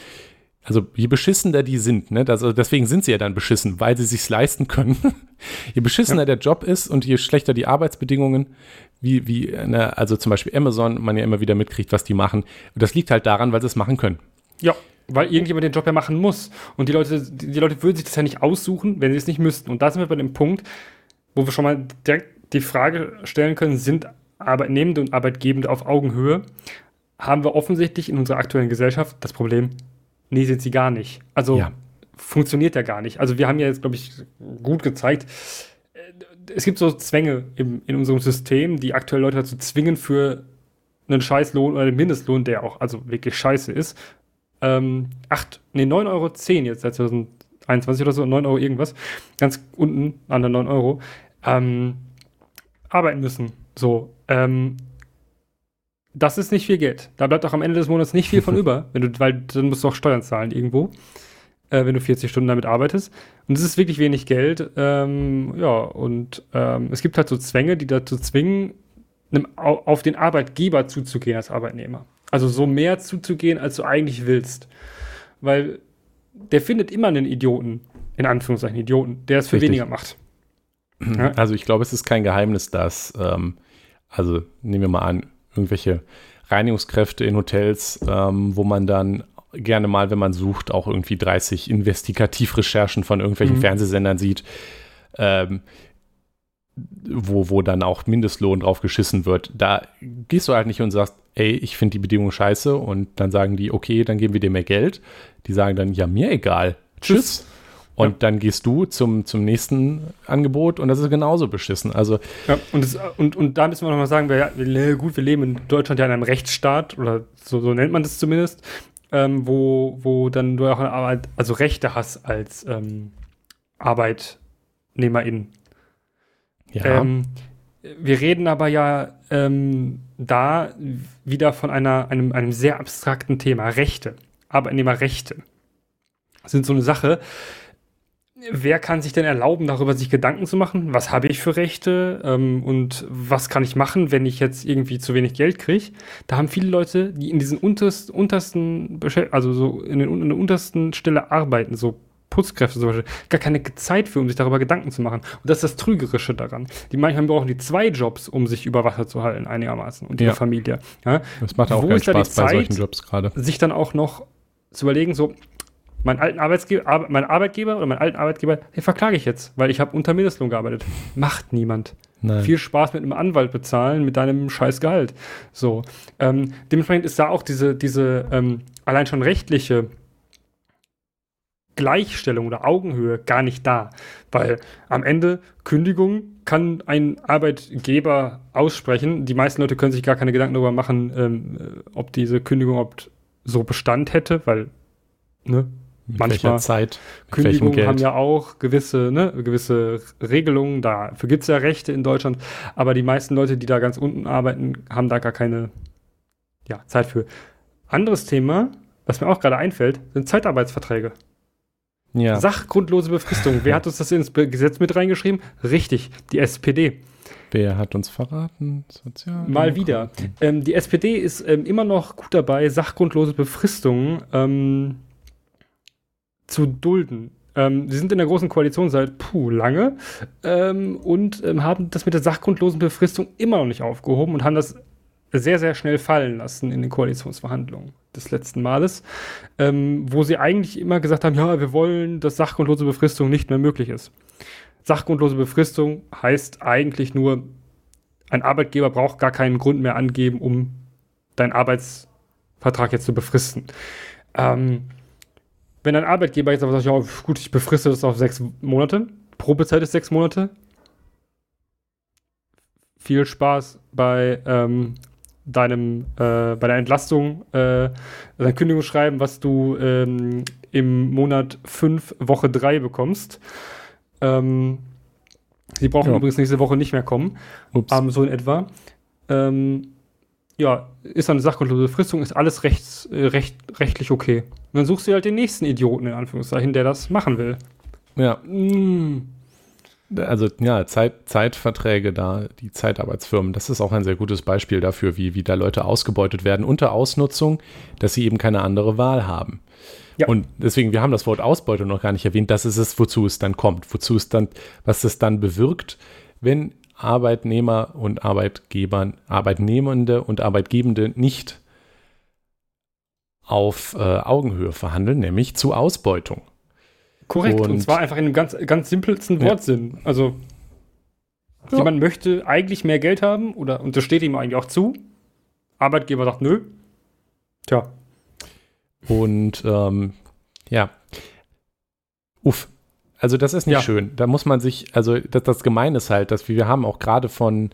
also je beschissener die sind, ne, also deswegen sind sie ja dann beschissen, weil sie sich's leisten können. <laughs> je beschissener ja. der Job ist und je schlechter die Arbeitsbedingungen, wie, wie, ne, also zum Beispiel Amazon, man ja immer wieder mitkriegt, was die machen. Und das liegt halt daran, weil sie es machen können. Ja. Weil irgendjemand den Job ja machen muss. Und die Leute, die, die Leute würden sich das ja nicht aussuchen, wenn sie es nicht müssten. Und da sind wir bei dem Punkt, wo wir schon mal direkt die Frage stellen können, sind Arbeitnehmende und Arbeitgebende auf Augenhöhe? Haben wir offensichtlich in unserer aktuellen Gesellschaft das Problem, nee, sind sie gar nicht. Also ja. funktioniert ja gar nicht. Also wir haben ja jetzt, glaube ich, gut gezeigt, äh, es gibt so Zwänge im, in unserem System, die aktuell Leute dazu zwingen, für einen Scheißlohn oder einen Mindestlohn, der auch also wirklich scheiße ist, ähm, 8, nee, 9,10 Euro jetzt seit 2021 oder so, 9 Euro irgendwas, ganz unten an der 9 Euro, ähm, arbeiten müssen. So, ähm, das ist nicht viel Geld. Da bleibt auch am Ende des Monats nicht viel von <laughs> über, wenn du, weil dann musst du auch Steuern zahlen irgendwo, äh, wenn du 40 Stunden damit arbeitest. Und es ist wirklich wenig Geld. Ähm, ja, und ähm, es gibt halt so Zwänge, die dazu zwingen, einem, auf den Arbeitgeber zuzugehen als Arbeitnehmer. Also so mehr zuzugehen, als du eigentlich willst. Weil der findet immer einen Idioten, in Anführungszeichen Idioten, der es für Richtig. weniger macht. Ja? Also ich glaube, es ist kein Geheimnis, dass, ähm, also nehmen wir mal an, irgendwelche Reinigungskräfte in Hotels, ähm, wo man dann gerne mal, wenn man sucht, auch irgendwie 30 Investigativrecherchen von irgendwelchen mhm. Fernsehsendern sieht. Ähm, wo, wo dann auch Mindestlohn drauf geschissen wird, da gehst du halt nicht und sagst, ey, ich finde die Bedingungen scheiße und dann sagen die, okay, dann geben wir dir mehr Geld. Die sagen dann, ja, mir egal. Tschüss. Und ja. dann gehst du zum, zum nächsten Angebot und das ist genauso beschissen. Also ja, und, das, und, und da müssen wir nochmal sagen, wir, wir, gut, wir leben in Deutschland ja in einem Rechtsstaat, oder so, so nennt man das zumindest, ähm, wo, wo dann du auch Arbeit, also Rechte hast als ähm, Arbeitnehmerin. Ja. Ähm, wir reden aber ja ähm, da wieder von einer, einem, einem sehr abstrakten Thema. Rechte. Arbeitnehmerrechte sind so eine Sache. Wer kann sich denn erlauben, darüber sich Gedanken zu machen? Was habe ich für Rechte? Ähm, und was kann ich machen, wenn ich jetzt irgendwie zu wenig Geld kriege? Da haben viele Leute, die in diesen untersten, untersten also so in, den, in der untersten Stelle arbeiten, so Putzkräfte zum Beispiel gar keine Zeit für, um sich darüber Gedanken zu machen. Und das ist das Trügerische daran. Die manchmal brauchen die zwei Jobs, um sich über Wasser zu halten, einigermaßen. Und ihre Ja. Familie. Ja? Das macht auch Wo keinen ist da die Spaß bei solchen Jobs gerade. sich dann auch noch zu überlegen, so, mein alten Arbeitsgeber, Ar mein Arbeitgeber oder meinen alten Arbeitgeber, den verklage ich jetzt, weil ich habe unter Mindestlohn gearbeitet. Macht niemand. Nein. Viel Spaß mit einem Anwalt bezahlen, mit deinem scheiß Gehalt. So. Ähm, dementsprechend ist da auch diese, diese ähm, allein schon rechtliche Gleichstellung oder Augenhöhe gar nicht da. Weil am Ende Kündigung kann ein Arbeitgeber aussprechen. Die meisten Leute können sich gar keine Gedanken darüber machen, ähm, äh, ob diese Kündigung ob so Bestand hätte, weil ne, Mit manchmal- Zeit, Kündigungen haben ja auch gewisse, ne, gewisse Regelungen, dafür gibt es ja Rechte in Deutschland, aber die meisten Leute, die da ganz unten arbeiten, haben da gar keine ja, Zeit für. Anderes Thema, was mir auch gerade einfällt, sind Zeitarbeitsverträge. ja. Sachgrundlose Befristung. Wer hat uns das ins Gesetz mit reingeschrieben? Richtig, die SPD. Wer hat uns verraten? Sozial Mal wieder. Ähm, die SPD ist ähm, immer noch gut dabei, sachgrundlose Befristungen ähm, zu dulden. Ähm, sie sind in der großen Koalition seit puh, lange ähm, und ähm, haben das mit der sachgrundlosen Befristung immer noch nicht aufgehoben und haben das sehr, sehr schnell fallen lassen in den Koalitionsverhandlungen des letzten Males, ähm, wo sie eigentlich immer gesagt haben, ja, wir wollen, dass sachgrundlose Befristung nicht mehr möglich ist. Sachgrundlose Befristung heißt eigentlich nur, ein Arbeitgeber braucht gar keinen Grund mehr angeben, um deinen Arbeitsvertrag jetzt zu befristen. Ähm, wenn ein Arbeitgeber jetzt aber sagt, ja, gut, ich befriste das auf sechs Monate, Probezeit ist sechs Monate, viel Spaß bei ähm, deinem, äh, bei der Entlastung, äh, dein Kündigungsschreiben, was du ähm, im Monat 5, Woche 3 bekommst. Ähm, sie brauchen Ja. übrigens nächste Woche nicht mehr kommen. Ähm, so in etwa. Ähm, ja, ist eine sachgrundlose Befristung, ist alles rechts, äh, recht, rechtlich okay. Und dann suchst du halt den nächsten Idioten, in Anführungszeichen, der das machen will. ja, Mm. also ja, Zeit, Zeitverträge da, die Zeitarbeitsfirmen, das ist auch ein sehr gutes Beispiel dafür, wie, wie da Leute ausgebeutet werden unter Ausnutzung, dass sie eben keine andere Wahl haben. Ja. Und deswegen, wir haben das Wort Ausbeute noch gar nicht erwähnt, das ist es, wozu es dann kommt, wozu es dann, was es dann bewirkt, wenn Arbeitnehmer und Arbeitgebern, Arbeitnehmende und Arbeitgebende nicht auf äh, Augenhöhe verhandeln, nämlich zu Ausbeutung. Korrekt, und, Und- zwar einfach in einem ganz, ganz simpelsten Ja. Wortsinn. Also, Ja. jemand möchte eigentlich mehr Geld haben, oder, und das steht ihm eigentlich auch zu. Arbeitgeber sagt, nö. Tja, Und ähm, ja, uff. Also das ist nicht Ja. schön. Da muss man sich, also das, das Gemeine ist halt, dass wir, wir haben auch gerade von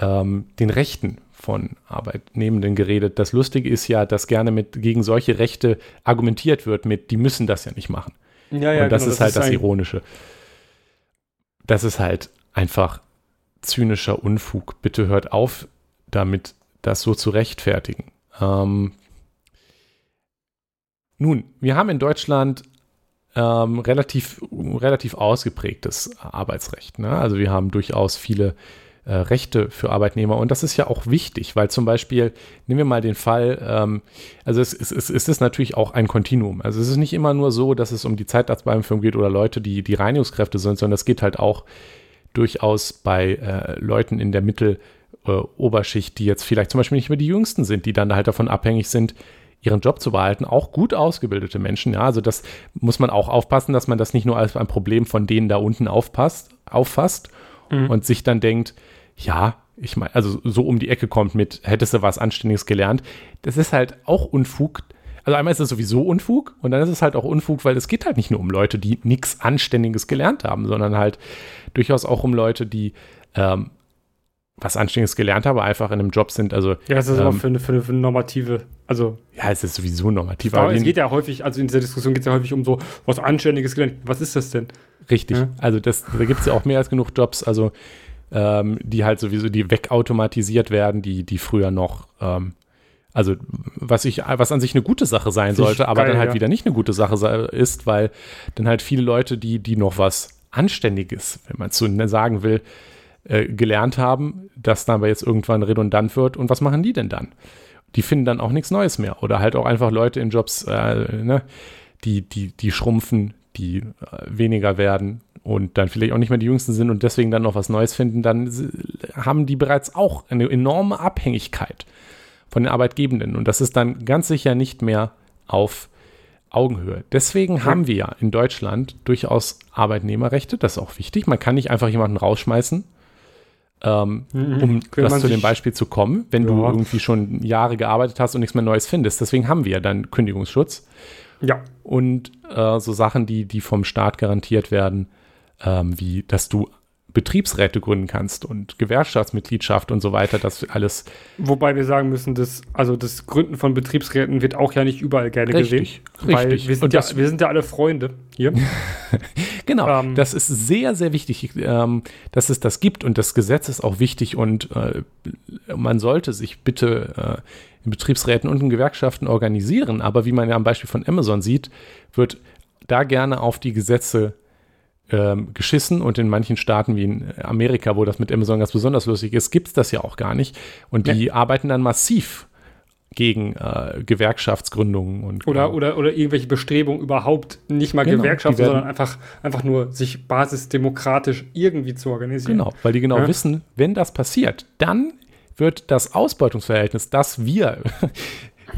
ähm, den Rechten von Arbeitnehmenden geredet. Das Lustige ist ja, dass gerne mit gegen solche Rechte argumentiert wird mit, die müssen das ja nicht machen. ja, Und das genau, ist halt das ein- Ironische. Das ist halt einfach zynischer Unfug. Bitte hört auf, damit das so zu rechtfertigen. Ähm, nun, wir haben in Deutschland ähm, relativ, relativ ausgeprägtes Arbeitsrecht. Ne? Also wir haben durchaus viele äh, Rechte für Arbeitnehmer und das ist ja auch wichtig, weil zum Beispiel, nehmen wir mal den Fall, ähm, also es, es, es, es ist natürlich auch ein Kontinuum. Also es ist nicht immer nur so, dass es um die Zeitarztbeifirmen geht oder Leute, die die Reinigungskräfte sind, sondern es geht halt auch durchaus bei äh, Leuten in der Mitteloberschicht, die jetzt vielleicht zum Beispiel nicht mehr die Jüngsten sind, die dann halt davon abhängig sind, ihren Job zu behalten, auch gut ausgebildete Menschen. Ja, also das muss man auch aufpassen, dass man das nicht nur als ein Problem von denen da unten aufpasst, auffasst Mhm. und sich dann denkt, ja, ich meine, also so um die Ecke kommt mit, hättest du was Anständiges gelernt. Das ist halt auch Unfug. Also einmal ist es sowieso Unfug und dann ist es halt auch Unfug, weil es geht halt nicht nur um Leute, die nichts Anständiges gelernt haben, sondern halt durchaus auch um Leute, die ähm, was Anständiges gelernt haben, aber einfach in einem Job sind. Also Ja, das ist aber Ähm, für eine, für, eine, für eine normative, also ja, es ist sowieso normativ. aber aber es geht ja häufig, also in dieser Diskussion geht es ja häufig um so was Anständiges gelernt. Was ist das denn? Richtig. Ja. Also das, da gibt es ja auch mehr als genug Jobs, also ähm, die halt sowieso, die wegautomatisiert werden, die, die früher noch, ähm, also was ich, was an sich eine gute Sache sein sollte, aber geil, dann halt ja. wieder nicht eine gute Sache ist, weil dann halt viele Leute, die, die noch was Anständiges, wenn man es so sagen will, äh, gelernt haben, das dann aber jetzt irgendwann redundant wird. Und was machen die denn dann? Die finden dann auch nichts Neues mehr. Oder halt auch einfach Leute in Jobs, äh, ne, die, die, die schrumpfen, die äh, weniger werden und dann vielleicht auch nicht mehr die Jüngsten sind und deswegen dann noch was Neues finden, dann haben die bereits auch eine enorme Abhängigkeit von den Arbeitgebenden. Und das ist dann ganz sicher nicht mehr auf Augenhöhe. Deswegen ja. haben wir ja in Deutschland durchaus Arbeitnehmerrechte. Das ist auch wichtig. Man kann nicht einfach jemanden rausschmeißen, ähm, mhm. um das zu dem Beispiel zu kommen, wenn ja. du irgendwie schon Jahre gearbeitet hast und nichts mehr Neues findest. Deswegen haben wir ja dann Kündigungsschutz. Ja. Und äh, so Sachen, die, die vom Staat garantiert werden, ähm, wie dass du Betriebsräte gründen kannst und Gewerkschaftsmitgliedschaft und so weiter, das alles. Wobei wir sagen müssen, dass also das Gründen von Betriebsräten wird auch ja nicht überall gerne richtig, gesehen. Richtig. wir sind, ja, wir sind ja alle Freunde hier. <laughs> genau, ähm, das ist sehr, sehr wichtig, ähm, dass es das gibt und das Gesetz ist auch wichtig und äh, man sollte sich bitte äh, in Betriebsräten und in Gewerkschaften organisieren. Aber wie man ja am Beispiel von Amazon sieht, wird da gerne auf die Gesetze ähm, geschissen und in manchen Staaten wie in Amerika, wo das mit Amazon ganz besonders lustig ist, gibt es das ja auch gar nicht. Und die ja. arbeiten dann massiv gegen äh, Gewerkschaftsgründungen und oder, äh, oder, oder irgendwelche Bestrebungen überhaupt nicht mal genau, Gewerkschaften, sondern einfach, einfach nur sich basisdemokratisch irgendwie zu organisieren. Genau, weil die genau ja. wissen, wenn das passiert, dann wird das Ausbeutungsverhältnis, das wir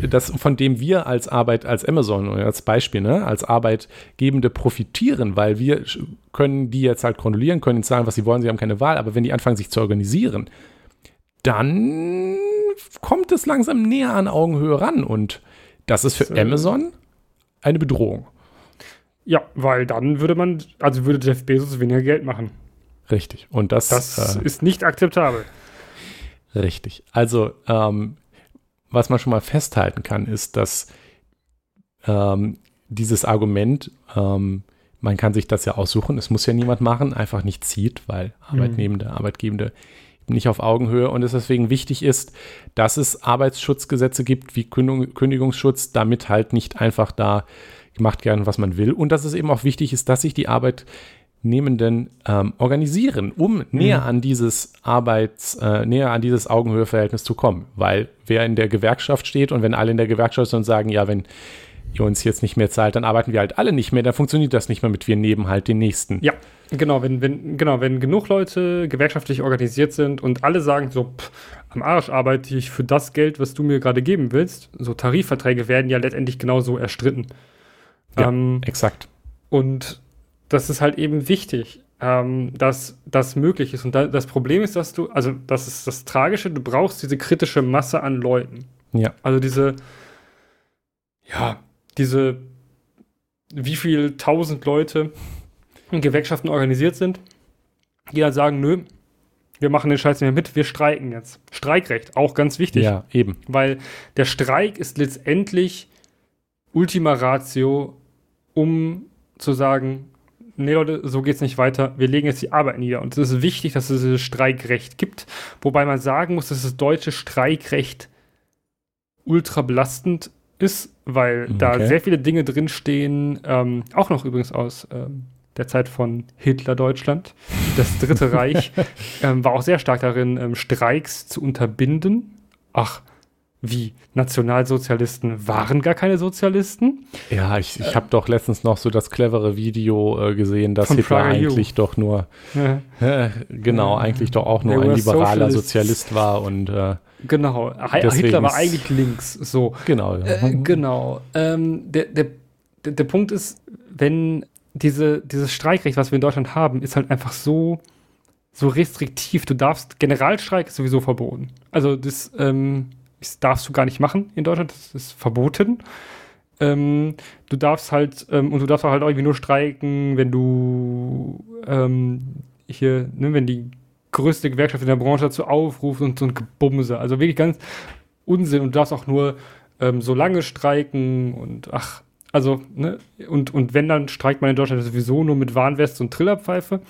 das, von dem wir als Arbeit, als Amazon als Beispiel, ne, als Arbeitgebende profitieren, weil wir können die jetzt halt kontrollieren, können ihnen sagen, was sie wollen, sie haben keine Wahl, aber wenn die anfangen, sich zu organisieren, dann kommt es langsam näher an Augenhöhe ran und das ist für so. Amazon eine Bedrohung. Ja, weil dann würde man, also würde Jeff Bezos weniger Geld machen. Richtig. Und das, das äh, ist nicht akzeptabel. Richtig. Also ähm, was man schon mal festhalten kann, ist, dass ähm, dieses Argument, ähm, man kann sich das ja aussuchen, es muss ja niemand machen, einfach nicht zieht, weil mhm. Arbeitnehmende, Arbeitgebende nicht auf Augenhöhe und es deswegen wichtig ist, dass es Arbeitsschutzgesetze gibt wie Kündigungsschutz, damit halt nicht einfach da gemacht werden, was man will und dass es eben auch wichtig ist, dass sich die Arbeit Nehmenden ähm, organisieren, um mhm. näher an dieses Arbeits, äh, näher an dieses Augenhöheverhältnis zu kommen. Weil wer in der Gewerkschaft steht und wenn alle in der Gewerkschaft sind und sagen, ja, wenn ihr uns jetzt nicht mehr zahlt, dann arbeiten wir halt alle nicht mehr, dann funktioniert das nicht mehr mit wir neben halt den nächsten. Ja, genau, wenn, wenn, genau, wenn genug Leute gewerkschaftlich organisiert sind und alle sagen so, pff, am Arsch arbeite ich für das Geld, was du mir gerade geben willst, so Tarifverträge werden ja letztendlich genauso erstritten. Ja, ähm, exakt. Und das ist halt eben wichtig, ähm, dass das möglich ist. Und da, das Problem ist, dass du, also das ist das Tragische, du brauchst diese kritische Masse an Leuten. Ja. Also diese, ja, diese, wie viel tausend Leute in Gewerkschaften organisiert sind, die dann sagen, nö, wir machen den Scheiß nicht mehr mit, wir streiken jetzt. Streikrecht, auch ganz wichtig. Ja, eben. Weil der Streik ist letztendlich Ultima Ratio, um zu sagen, nee Leute, so geht es nicht weiter, wir legen jetzt die Arbeit nieder. Und es ist wichtig, dass es dieses Streikrecht gibt, wobei man sagen muss, dass das deutsche Streikrecht ultra belastend ist, weil okay. da sehr viele Dinge drinstehen, ähm, auch noch übrigens aus ähm, der Zeit von Hitler-Deutschland. Das Dritte Reich <laughs> ähm, war auch sehr stark darin, ähm, Streiks zu unterbinden. Ach, wie Nationalsozialisten waren gar keine Sozialisten. Ja, ich, ich habe doch letztens noch so das clevere Video äh, gesehen, dass Hitler Prager eigentlich Hugh. doch nur, ja. äh, genau, eigentlich doch auch nur ein liberaler Sozialist war und äh, Genau, Hitler war eigentlich links, so. Genau. Ja. Äh, genau. Ähm, der, der, der, der Punkt ist, wenn diese, dieses Streikrecht, was wir in Deutschland haben, ist halt einfach so, so restriktiv. Du darfst, Generalstreik ist sowieso verboten. Also das, ähm, das darfst du gar nicht machen in Deutschland, das ist verboten. Ähm, du darfst halt, ähm, und du darfst halt auch irgendwie nur streiken, wenn du ähm, hier, ne, wenn die größte Gewerkschaft in der Branche dazu aufruft und so ein Gebumse. Also wirklich ganz Unsinn. Und du darfst auch nur ähm, so lange streiken und ach, also, ne, und, und wenn, dann streikt man in Deutschland sowieso nur mit Warnwest und Trillerpfeife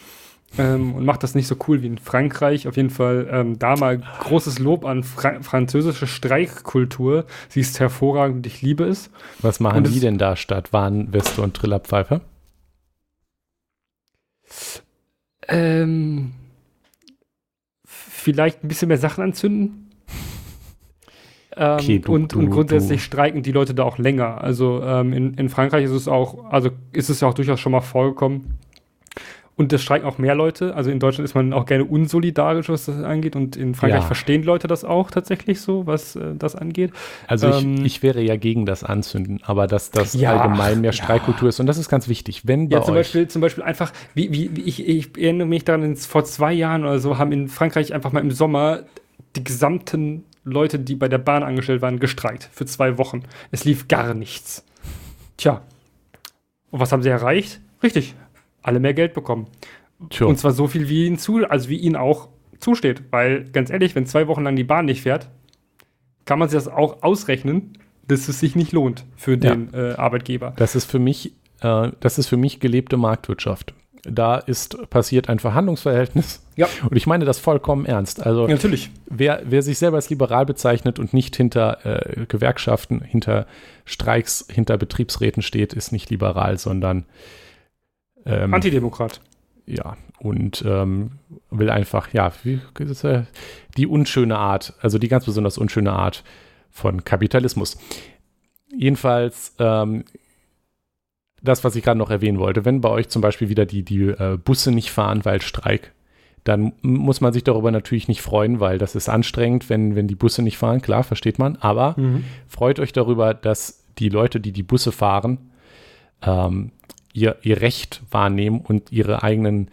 ähm, und macht das nicht so cool wie in Frankreich. Auf jeden Fall ähm, da mal großes Lob an Fra französische Streikkultur. Sie ist hervorragend und ich liebe es. Was machen und die denn da statt Warnweste und Trillerpfeife? Ähm, vielleicht ein bisschen mehr Sachen anzünden. Ähm, Okay, du- und, du- und grundsätzlich du- streiken die Leute da auch länger. Also ähm, in, in Frankreich ist es auch, also ist es ja auch durchaus schon mal vorgekommen. Und das streiken auch mehr Leute. Also in Deutschland ist man auch gerne unsolidarisch, was das angeht. Und in Frankreich Ja. verstehen Leute das auch tatsächlich so, was äh, das angeht. Also ich, Ähm, ich wäre ja gegen das Anzünden, aber dass das Ja, allgemein mehr ja. Streikkultur ist und das ist ganz wichtig. Wenn Ja, zum Beispiel, zum Beispiel einfach, wie, wie, wie ich, ich erinnere mich daran, vor zwei Jahren oder so haben in Frankreich einfach mal im Sommer die gesamten Leute, die bei der Bahn angestellt waren, gestreikt. Für zwei Wochen. Es lief gar nichts. Tja. Und was haben sie erreicht? Richtig. Alle mehr Geld bekommen. Tja, Und zwar so viel, wie ihnen zu, also wie ihnen auch zusteht. Weil, ganz ehrlich, wenn zwei Wochen lang die Bahn nicht fährt, kann man sich das auch ausrechnen, dass es sich nicht lohnt für Ja. den äh, Arbeitgeber. das ist für mich, äh, das ist für mich gelebte Marktwirtschaft. Da ist passiert ein Verhandlungsverhältnis. Ja. Und ich meine das vollkommen ernst. Also Ja, natürlich. wer, wer sich selber als liberal bezeichnet und nicht hinter äh, Gewerkschaften, hinter Streiks, hinter Betriebsräten steht, ist nicht liberal, sondern ähm, Antidemokrat. ja, und ähm, will einfach, ja, wie, äh, die unschöne Art, also die ganz besonders unschöne Art von Kapitalismus. Jedenfalls, ähm, das, was ich gerade noch erwähnen wollte, wenn bei euch zum Beispiel wieder die, die äh, Busse nicht fahren, weil Streik, dann muss man sich darüber natürlich nicht freuen, weil das ist anstrengend, wenn, wenn die Busse nicht fahren, klar, versteht man, aber Mhm. freut euch darüber, dass die Leute, die die Busse fahren, ähm, ihr, ihr Recht wahrnehmen und ihre eigenen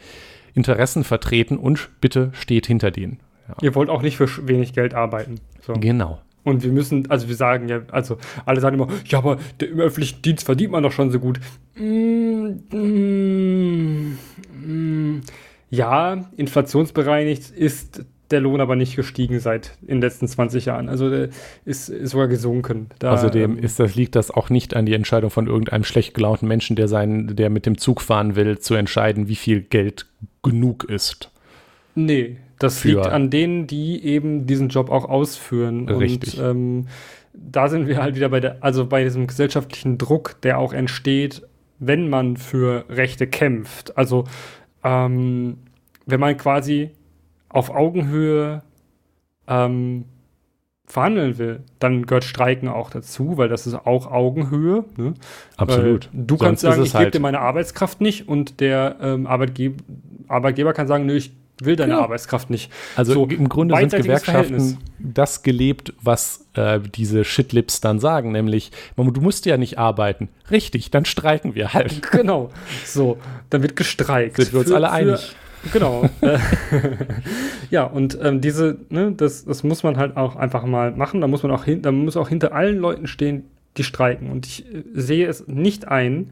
Interessen vertreten und bitte steht hinter denen. Ihr wollt auch nicht für wenig Geld arbeiten. So. Genau. Und wir müssen, also wir sagen ja, also alle sagen immer, ja, aber der, im öffentlichen Dienst verdient man doch schon so gut. Mm, mm, mm. Ja, inflationsbereinigt ist der Lohn aber nicht gestiegen seit in den letzten 20 Jahren. Also der ist, ist sogar gesunken. Da, Außerdem ähm, ist das, liegt das auch nicht an die Entscheidung von irgendeinem schlecht gelaunten Menschen, der, seinen, der mit dem Zug fahren will, zu entscheiden, wie viel Geld genug ist. Nee, das liegt an denen, die eben diesen Job auch ausführen. Richtig. Und ähm, da sind wir halt wieder bei der, also bei diesem gesellschaftlichen Druck, der auch entsteht, wenn man für Rechte kämpft. Also ähm, wenn man quasi auf Augenhöhe ähm, verhandeln will, dann gehört Streiken auch dazu, weil das ist auch Augenhöhe. Ne? Absolut. Weil du Sonst kannst sagen, ich gebe halt- dir meine Arbeitskraft nicht und der ähm, Arbeitgeber, Arbeitgeber kann sagen, nö, ich will deine Genau. Arbeitskraft nicht. Also So, im Grunde sind Gewerkschaften Verhältnis. das gelebt, was äh, diese Shitlips dann sagen, nämlich, du musst ja nicht arbeiten. Richtig, dann streiken wir halt. <laughs> Genau. So, dann wird gestreikt. Sind wir uns alle einig? Genau. <laughs> Äh, <laughs> ja, und ähm, diese, ne, das, das muss man halt auch einfach mal machen. Da muss man auch hin, da muss auch hinter allen Leuten stehen, die streiken. Und ich äh, sehe es nicht ein,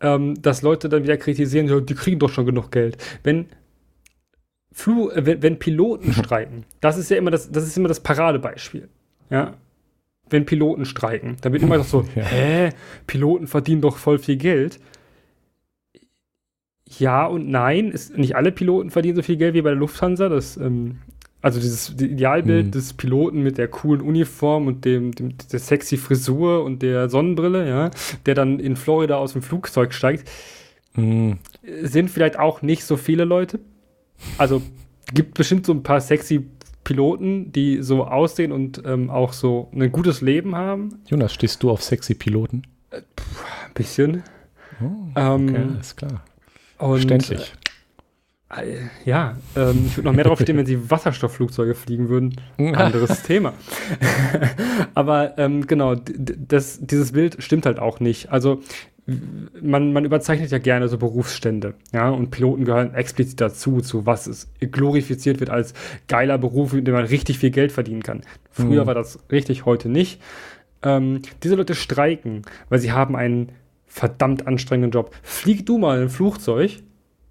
ähm, dass Leute dann wieder kritisieren, die kriegen doch schon genug Geld. Wenn Flu äh, wenn, wenn Piloten <laughs> streiken, das ist ja immer das, das ist immer das Paradebeispiel. Ja. Wenn Piloten streiken, dann wird immer noch so, Ja. hä, Piloten verdienen doch voll viel Geld. Ja und nein, ist, nicht alle Piloten verdienen so viel Geld wie bei der Lufthansa. Das, ähm, also dieses Idealbild Hm. des Piloten mit der coolen Uniform und dem, dem der sexy Frisur und der Sonnenbrille, ja, der dann in Florida aus dem Flugzeug steigt, Hm, sind vielleicht auch nicht so viele Leute. Also gibt bestimmt so ein paar sexy Piloten, die so aussehen und ähm, auch so ein gutes Leben haben. Jonas, stehst du auf sexy Piloten? Ein bisschen. Oh, Ähm, okay, alles klar. Und, Verständlich. Äh, ja, ähm, ich würde noch mehr drauf stehen, wenn sie <laughs> Wasserstoffflugzeuge fliegen würden. Anderes Thema. <laughs> Aber ähm, genau, das, dieses Bild stimmt halt auch nicht. Also man, man überzeichnet ja gerne so Berufsstände, ja, und Piloten gehören explizit dazu, zu was es glorifiziert wird als geiler Beruf, in dem man richtig viel Geld verdienen kann. Früher Mhm. war das richtig, heute nicht. Ähm, diese Leute streiken, weil sie haben einen verdammt anstrengenden Job. Flieg du mal ein Flugzeug.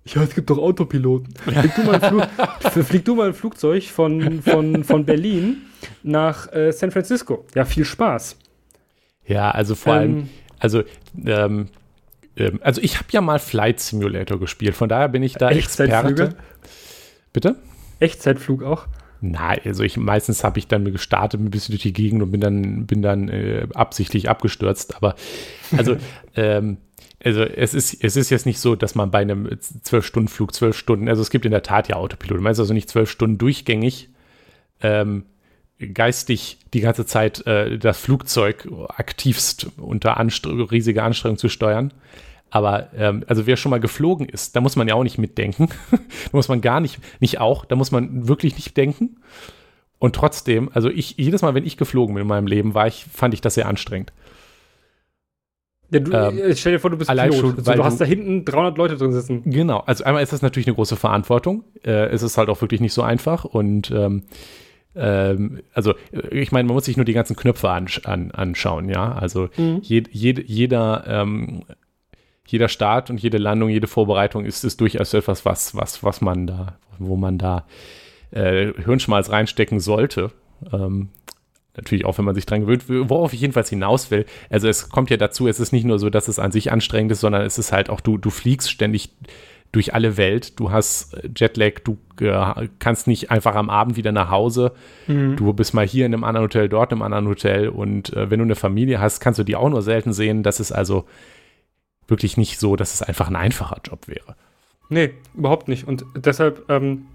Ja, es gibt doch Autopiloten. <laughs> Flieg du mal ein, Flu flieg du mal ein Flugzeug von, von, von Berlin nach äh, San Francisco. Ja, viel Spaß. Ja, also vor allem, Ähm, also, ähm, ähm, also ich habe ja mal Flight Simulator gespielt, von daher bin ich da Echtzeitflüge? Experte. Bitte? Echtzeitflug auch. Nein, also ich meistens habe ich dann gestartet, ein bisschen durch die Gegend und bin dann, bin dann äh, absichtlich abgestürzt. Aber <laughs> also, ähm, also es ist, es ist jetzt nicht so, dass man bei einem Zwölf-Stunden-Flug zwölf Stunden, also es gibt in der Tat ja Autopilot, du meinst also nicht zwölf Stunden durchgängig ähm, geistig die ganze Zeit äh, das Flugzeug aktivst unter Anstre riesiger Anstrengung zu steuern. Aber ähm, also wer schon mal geflogen ist, da muss man ja auch nicht mitdenken. <laughs> da muss man gar nicht, nicht auch, da muss man wirklich nicht denken. Und trotzdem, also ich, jedes Mal, wenn ich geflogen bin in meinem Leben, war ich, fand ich das sehr anstrengend. Ja, du, ähm, stell dir vor, du bist Pilot. Schon, also, du hast da hinten 300 Leute drin sitzen. Genau, also einmal ist das natürlich eine große Verantwortung. Äh, es ist halt auch wirklich nicht so einfach und ähm, ähm, also ich meine, man muss sich nur die ganzen Knöpfe ansch an, anschauen, ja. Also mhm. je, je, jeder, ähm, jeder Start und jede Landung, jede Vorbereitung ist, ist durchaus etwas, was, was, was man da, wo man da äh, Hirnschmalz reinstecken sollte. Ähm, natürlich auch, wenn man sich dran gewöhnt, worauf ich jedenfalls hinaus will. Also es kommt ja dazu, es ist nicht nur so, dass es an sich anstrengend ist, sondern es ist halt auch, du, du fliegst ständig durch alle Welt. Du hast Jetlag, du äh, kannst nicht einfach am Abend wieder nach Hause. Mhm. Du bist mal hier in einem anderen Hotel, dort in einem anderen Hotel. Und äh, wenn du eine Familie hast, kannst du die auch nur selten sehen. Das ist also wirklich nicht so, dass es einfach ein einfacher Job wäre. Nee, überhaupt nicht. Und deshalb ähm,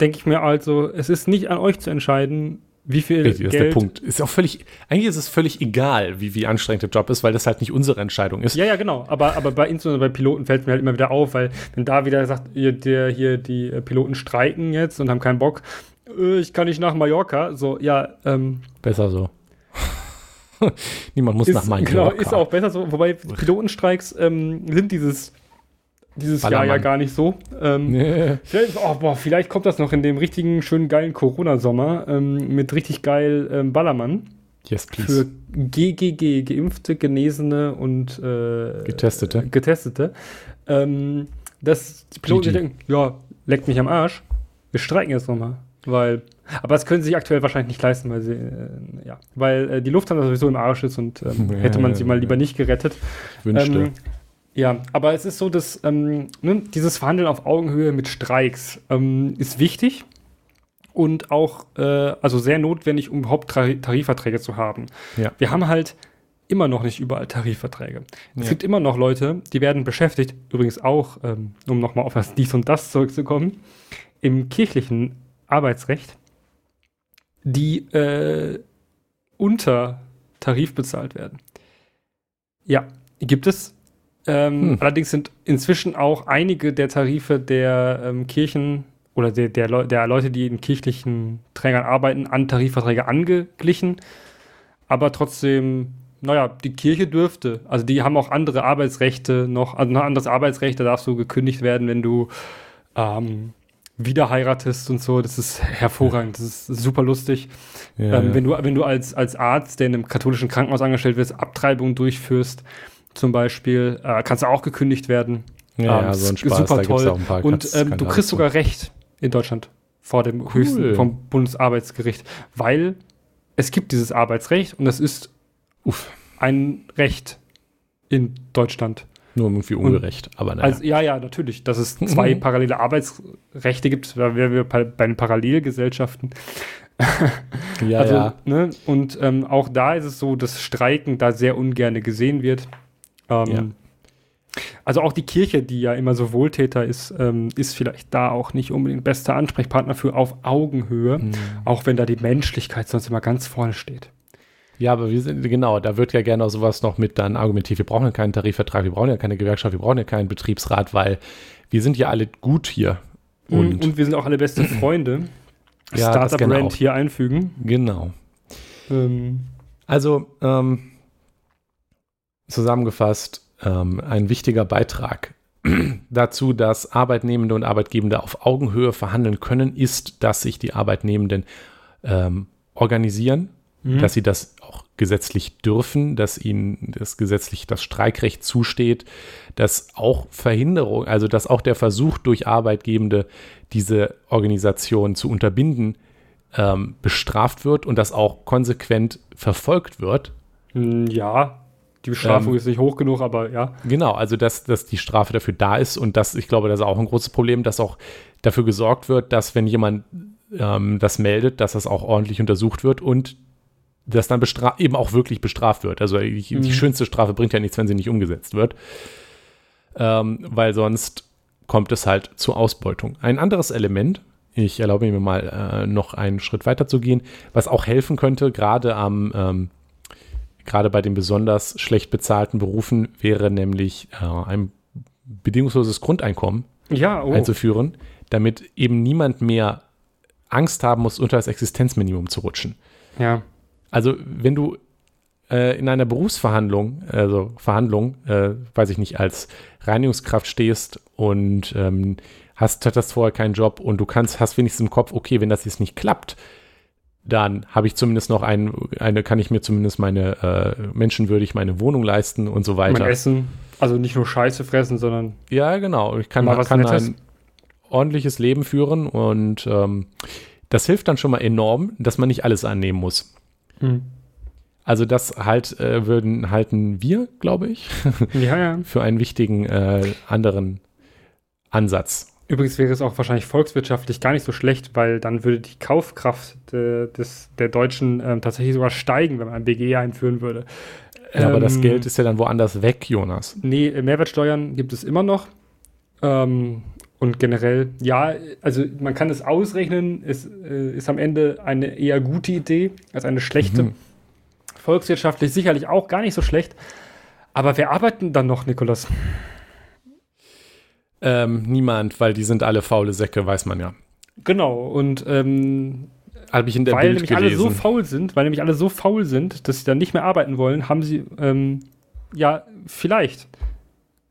denke ich mir also, es ist nicht an euch zu entscheiden, wie viel Richtig, Geld. Das ist der Punkt. Ist auch völlig, eigentlich ist es völlig egal, wie, wie anstrengend der Job ist, weil das halt nicht unsere Entscheidung ist. Ja, ja, genau. Aber, aber bei insbesondere bei Piloten fällt mir halt immer wieder auf, weil wenn da wieder sagt, ihr, der hier die äh, Piloten streiken jetzt und haben keinen Bock, äh, ich kann nicht nach Mallorca. So, ja, ähm, Besser so. <laughs> Niemand muss ist, nach Mallorca. Genau, ist auch besser so. Wobei Pilotenstreiks ähm, sind dieses dieses Ballermann. Jahr ja gar nicht so. Ähm, nee. vielleicht, oh, boah, vielleicht kommt das noch in dem richtigen, schönen, geilen Corona-Sommer ähm, mit richtig geil ähm, Ballermann. Yes, please. Für GGG, Geimpfte, Genesene und äh, Getestete. Getestete. Ähm, dass die Piloten denken, ja, leckt mich am Arsch. Wir streiken jetzt nochmal. Weil, aber das können sie sich aktuell wahrscheinlich nicht leisten, weil sie, äh, ja, weil äh, die Lufthansa sowieso im Arsch ist und ähm, <laughs> hätte man sie mal lieber nicht gerettet. Ich wünschte. Ähm, ja, aber es ist so, dass ähm, ne, dieses Verhandeln auf Augenhöhe mit Streiks ähm, ist wichtig und auch äh, also sehr notwendig, um überhaupt Tarifverträge zu haben. Ja. Wir haben halt immer noch nicht überall Tarifverträge. Es gibt immer noch Leute, die werden beschäftigt, übrigens auch, ähm, um nochmal auf das dies und das zurückzukommen, im kirchlichen Arbeitsrecht, die äh, unter Tarif bezahlt werden. Ja, gibt es ähm, hm. Allerdings sind inzwischen auch einige der Tarife der ähm, Kirchen oder der, der, Le der, Leute, die in kirchlichen Trägern arbeiten, an Tarifverträge angeglichen. Aber trotzdem, naja, die Kirche dürfte. Also die haben auch andere Arbeitsrechte noch, also ein anderes Arbeitsrecht, da darfst du gekündigt werden, wenn du ähm, wieder heiratest und so. Das ist hervorragend, das ist super lustig. Ja, ähm, ja. Wenn du, wenn du als, als Arzt, der in einem katholischen Krankenhaus angestellt wirst, Abtreibung durchführst, zum Beispiel, äh, kannst du auch gekündigt werden. Ja, ähm, ja so ein Spaß, super toll. Und ähm, du kriegst sogar Recht in Deutschland vor dem cool. höchsten, vom Bundesarbeitsgericht, weil es gibt dieses Arbeitsrecht und das ist uff, ein Recht in Deutschland. Nur irgendwie ungerecht, und, aber naja. Also, ja, ja, natürlich, dass es zwei <laughs> parallele Arbeitsrechte gibt, da wären wir bei den Parallelgesellschaften. ja, <laughs> also, ja. Ne, und ähm, auch da ist es so, dass Streiken da sehr ungern gesehen wird. Ähm, ja. Also auch die Kirche, die ja immer so Wohltäter ist, ähm, ist vielleicht da auch nicht unbedingt bester Ansprechpartner für auf Augenhöhe, mhm. auch wenn da die Menschlichkeit sonst immer ganz vorne steht. Ja, aber wir sind, genau, da wird ja gerne auch sowas noch mit dann argumentiert. Wir brauchen ja keinen Tarifvertrag, wir brauchen ja keine Gewerkschaft, wir brauchen ja keinen Betriebsrat, weil wir sind ja alle gut hier. Und, und wir sind auch alle beste <clears throat> Freunde. ja, Startup-Brand hier einfügen. Genau. Ähm. Also, ähm, zusammengefasst, ähm, ein wichtiger Beitrag <clears throat> dazu, dass Arbeitnehmende und Arbeitgebende auf Augenhöhe verhandeln können, ist, dass sich die Arbeitnehmenden ähm, organisieren, mhm. dass sie das auch gesetzlich dürfen, dass ihnen das gesetzlich das Streikrecht zusteht, dass auch Verhinderung, also dass auch der Versuch durch Arbeitgebende, diese Organisation zu unterbinden, ähm, bestraft wird und das auch konsequent verfolgt wird. Hm, ja, die Bestrafung ähm, ist nicht hoch genug, aber ja. Genau, also dass, dass die Strafe dafür da ist und das, ich glaube, das ist auch ein großes Problem, dass auch dafür gesorgt wird, dass wenn jemand ähm, das meldet, dass das auch ordentlich untersucht wird und dass dann eben auch wirklich bestraft wird. Also die, mhm. die, schönste Strafe bringt ja nichts, wenn sie nicht umgesetzt wird. Ähm, weil sonst kommt es halt zur Ausbeutung. Ein anderes Element, ich erlaube mir mal äh, noch einen Schritt weiter zu gehen, was auch helfen könnte, gerade am ähm, gerade bei den besonders schlecht bezahlten Berufen wäre nämlich äh, ein bedingungsloses Grundeinkommen Ja, oh. einzuführen, damit eben niemand mehr Angst haben muss, unter das Existenzminimum zu rutschen. ja. Also wenn du äh, in einer Berufsverhandlung, also Verhandlung, äh, weiß ich nicht, als Reinigungskraft stehst und ähm, hast, hattest vorher keinen Job und du kannst, hast wenigstens im Kopf, okay, wenn das jetzt nicht klappt, dann habe ich zumindest noch ein, eine, kann ich mir zumindest meine äh, menschenwürdig meine Wohnung leisten und so Mein weiter. Essen, also nicht nur Scheiße fressen, sondern Ja, genau. Ich kann, Mal was kann ein ordentliches Leben führen und ähm, das hilft dann schon mal enorm, dass man nicht alles annehmen muss. Hm. Also das halt äh, würden halten wir, glaube ich, ja, ja. <laughs> für einen wichtigen äh, anderen Ansatz. Übrigens wäre es auch wahrscheinlich volkswirtschaftlich gar nicht so schlecht, weil dann würde die Kaufkraft de, des, der Deutschen ähm, tatsächlich sogar steigen, wenn man ein BGE einführen würde. Ja, aber das Ähm, Geld ist ja dann woanders weg, Jonas. Nee, Mehrwertsteuern gibt es immer noch. Ähm, und generell, ja, also man kann es ausrechnen, es äh, ist am Ende eine eher gute Idee als eine schlechte. Mhm. Volkswirtschaftlich sicherlich auch gar nicht so schlecht. Aber wer arbeitet denn dann noch, Nikolas? Ähm, niemand, weil die sind alle faule Säcke, weiß man ja. Genau, und ähm, Habe ich in der weil Bild nämlich alle so gelesen. faul sind, weil nämlich alle so faul sind, dass sie dann nicht mehr arbeiten wollen, haben sie, ähm, ja, vielleicht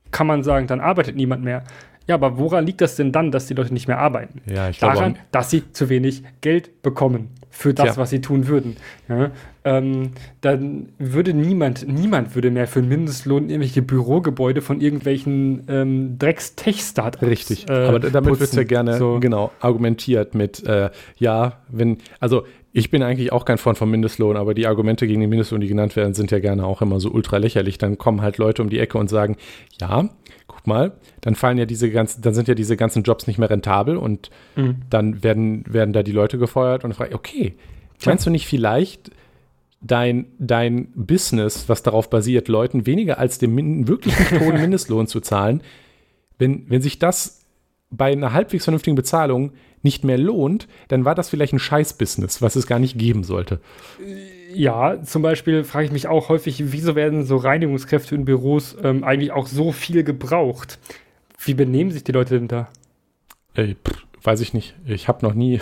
kann man sagen, dann arbeitet niemand mehr. Ja, aber woran liegt das denn dann, dass die Leute nicht mehr arbeiten? ja, ich glaube, Daran, dass sie zu wenig Geld bekommen für das, Tja. was sie tun würden. Ja, ähm, dann würde niemand, niemand würde mehr für einen Mindestlohn irgendwelche Bürogebäude von irgendwelchen ähm, Drecks-Tech-Startups Richtig, äh, aber damit wird es ja gerne So. genau argumentiert mit, äh, ja, wenn, also ich bin eigentlich auch kein Freund vom Mindestlohn, aber die Argumente gegen den Mindestlohn, die genannt werden, sind ja gerne auch immer so ultra lächerlich. Dann kommen halt Leute um die Ecke und sagen, ja, guck mal, dann fallen ja diese ganzen, dann sind ja diese ganzen Jobs nicht mehr rentabel und Mhm. dann werden, werden da die Leute gefeuert und frage, okay, Tja. meinst du nicht vielleicht dein, dein Business, was darauf basiert, Leuten weniger als den min wirklich nicht <laughs> hohen Mindestlohn zu zahlen, wenn, wenn sich das bei einer halbwegs vernünftigen Bezahlung nicht mehr lohnt, dann war das vielleicht ein Scheiß-Business, was es gar nicht geben sollte. Ja, zum Beispiel frage ich mich auch häufig, wieso werden so Reinigungskräfte in Büros ähm, eigentlich auch so viel gebraucht? Wie benehmen sich die Leute denn da? Ey, pff, weiß ich nicht. Ich habe noch nie.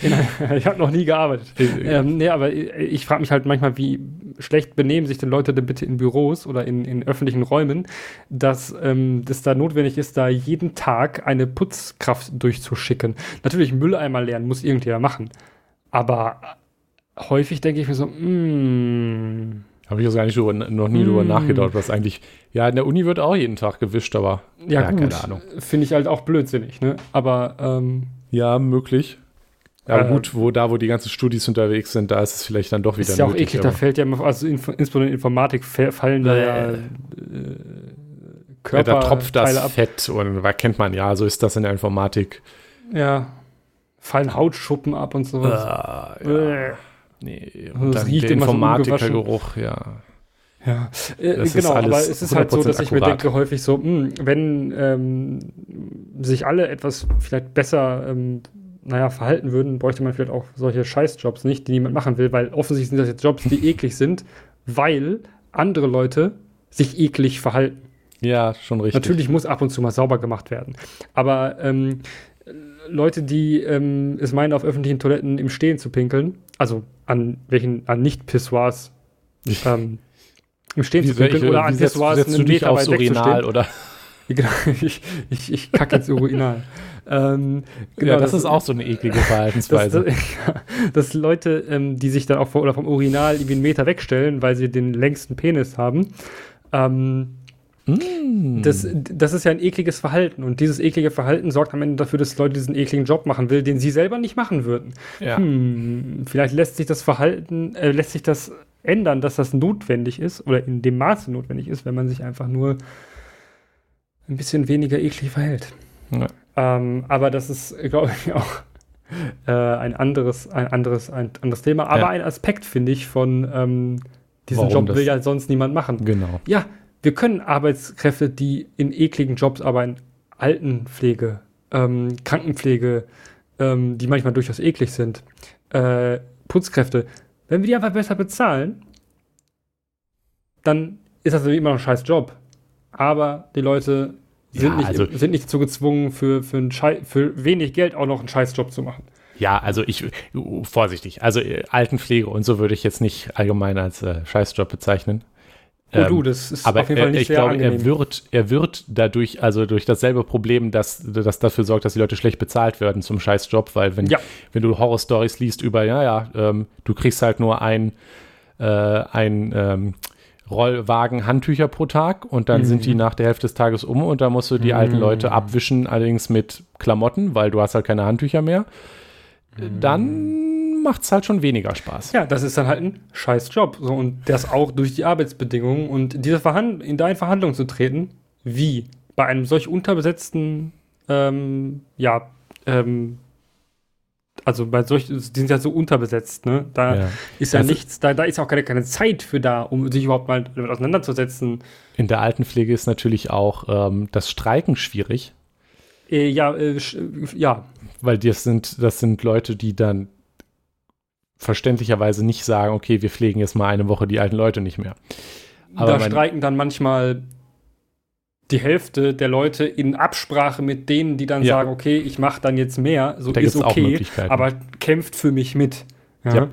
<laughs> ich habe noch nie gearbeitet. Äh, Ähm, nee, aber ich, ich frage mich halt manchmal, wie schlecht benehmen sich denn Leute denn bitte in Büros oder in, in öffentlichen Räumen, dass ähm, das da notwendig ist, da jeden Tag eine Putzkraft durchzuschicken. Natürlich Mülleimer lernen muss irgendjemand machen. Aber häufig denke ich mir so, mm, Habe ich gar nicht drüber, noch nie drüber Mm. nachgedacht, was eigentlich. Ja, in der Uni wird auch jeden Tag gewischt, aber ja, Ja, gut, keine Ahnung. finde ich halt auch blödsinnig, ne? Aber ähm, ja, möglich. Ja, Äh, gut, wo da, wo die ganzen Studis unterwegs sind, da ist es vielleicht dann doch wieder ist ja auch nötig, eklig, da fällt ja immer, also inf insbesondere in Informatik fa- fallen da ja, Bäh. äh, ja, da tropft das ab. Fett und was kennt man ja, so ist das in der Informatik. Ja. Fallen Hautschuppen ab und sowas. Ah, ja. Nee, Das und dann riecht der immer so Informatikergeruch, ja. Ja, äh, Das ist genau, alles aber es ist halt so, 100% dass ich mir akkurat. denke häufig so, mh, wenn ähm, sich alle etwas vielleicht besser, ähm, naja, verhalten würden, bräuchte man vielleicht auch solche Scheißjobs nicht, die niemand machen will, weil offensichtlich sind das jetzt Jobs, die <laughs> eklig sind, weil andere Leute sich eklig verhalten. Ja, schon richtig. Natürlich muss ab und zu mal sauber gemacht werden. Aber ähm, Leute, die ähm, es meinen, auf öffentlichen Toiletten im Stehen zu pinkeln, also an welchen, an Nicht-Pissoirs ähm, im Stehen Wie, zu pinkeln welche, oder an Pissoirs einen Meter aufs weit Urinal oder? <laughs> Genau, ich, ich, ich kacke ins Urinal. <laughs> ähm, genau, ja, das, ist auch so eine eklige dass, Verhaltensweise. <laughs> dass, ja, dass Leute, ähm, die sich dann auch vor, oder vom Urinal irgendwie einen Meter wegstellen, weil sie den längsten Penis haben, ähm, Mm. Das, das ist ja ein ekliges Verhalten und dieses eklige Verhalten sorgt am Ende dafür, dass Leute diesen ekligen Job machen will, den sie selber nicht machen würden. ja. Hm, vielleicht lässt sich das Verhalten, äh, lässt sich das ändern, dass das notwendig ist oder in dem Maße notwendig ist, wenn man sich einfach nur ein bisschen weniger eklig verhält. Ja. Ähm, aber das ist, glaube ich, auch äh, ein anderes, ein anderes, ein anderes Thema. Aber Ja. ein Aspekt, finde ich, von ähm, diesem Warum Job das- will ja sonst niemand machen. Genau. Ja, wir können Arbeitskräfte, die in ekligen Jobs arbeiten, Altenpflege, ähm, Krankenpflege, ähm, die manchmal durchaus eklig sind, äh, Putzkräfte, wenn wir die einfach besser bezahlen, dann ist das immer noch ein scheiß Job. Aber die Leute sind, Ja, nicht, also- sind nicht dazu gezwungen, für, für, Schei für wenig Geld auch noch einen scheiß Job zu machen. Ja, also ich, vorsichtig, also äh, Altenpflege und so würde ich jetzt nicht allgemein als äh, Scheißjob bezeichnen. Oh Ähm, du, das ist Aber auf jeden Fall nicht ich sehr glaube, angenehm. er wird, er wird dadurch, also durch dasselbe Problem, dass das dafür sorgt, dass die Leute schlecht bezahlt werden zum Scheißjob, weil wenn, Ja. wenn du Horrorstories liest über, ja, ja, ähm, du kriegst halt nur ein, äh, ein ähm, Rollwagen Handtücher pro Tag und dann sind die Mhm. nach der Hälfte des Tages um und dann musst du die alten Leute abwischen, allerdings mit Klamotten, weil du hast halt keine Handtücher mehr. Dann macht es halt schon weniger Spaß. Ja, das ist dann halt ein scheiß Job. So, und das auch durch die Arbeitsbedingungen und diese Verhand in da in Verhandlungen zu treten, wie bei einem solch unterbesetzten, ähm, ja, ähm, also bei solch, die sind ja so unterbesetzt, ne? Da Ja. ist ja Also- nichts, da, da ist auch keine, keine Zeit für da, um sich überhaupt mal damit auseinanderzusetzen. In der Altenpflege ist natürlich auch ähm, das Streiken schwierig. Äh, ja, äh, ja, Weil das sind, das sind Leute, die dann verständlicherweise nicht sagen, okay, wir pflegen jetzt mal eine Woche die alten Leute nicht mehr. Aber da streiken dann manchmal die Hälfte der Leute in Absprache mit denen, die dann Ja. sagen, okay, ich mache dann jetzt mehr, so Da ist okay, Möglichkeiten. aber kämpft für mich mit. Ja. Ja.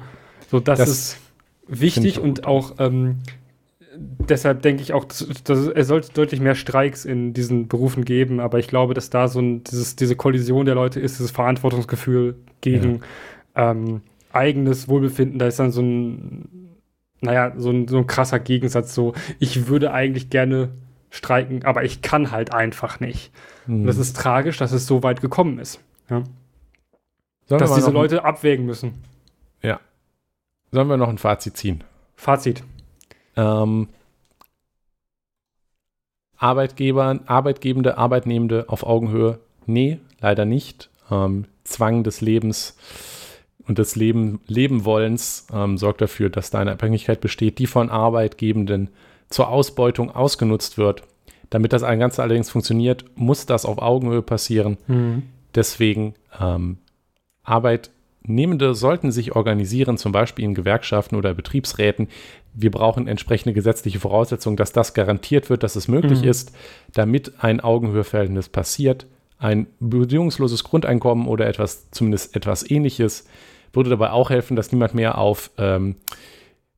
So, das, Das ist wichtig und auch ähm, deshalb denke ich auch, dass, dass es sollte deutlich mehr Streiks in diesen Berufen geben, aber ich glaube, dass da so ein, dieses, diese Kollision der Leute ist, dieses Verantwortungsgefühl gegen ähm, eigenes Wohlbefinden, da ist dann so ein, naja, so ein, so ein krasser Gegensatz, so, ich würde eigentlich gerne streiken, aber ich kann halt einfach nicht. Und Hm. das ist tragisch, dass es so weit gekommen ist. Ja? Dass diese Leute abwägen müssen. sollen wir noch ein Fazit ziehen? Fazit. Ähm, Arbeitgeber, Arbeitgebende, Arbeitnehmende auf Augenhöhe? Nee, leider nicht. Ähm, Zwang des Lebens und des Leben, Lebenwollens ähm, sorgt dafür, dass da eine Abhängigkeit besteht, die von Arbeitgebenden zur Ausbeutung ausgenutzt wird. Damit das Ganze allerdings funktioniert, muss das auf Augenhöhe passieren. Deswegen ähm, Arbeitnehmende sollten sich organisieren, zum Beispiel in Gewerkschaften oder Betriebsräten. Wir brauchen entsprechende gesetzliche Voraussetzungen, dass das garantiert wird, dass es möglich Mhm. ist, damit ein Augenhöheverhältnis passiert. Ein bedingungsloses Grundeinkommen oder etwas, zumindest etwas ähnliches, würde dabei auch helfen, dass niemand mehr auf ähm,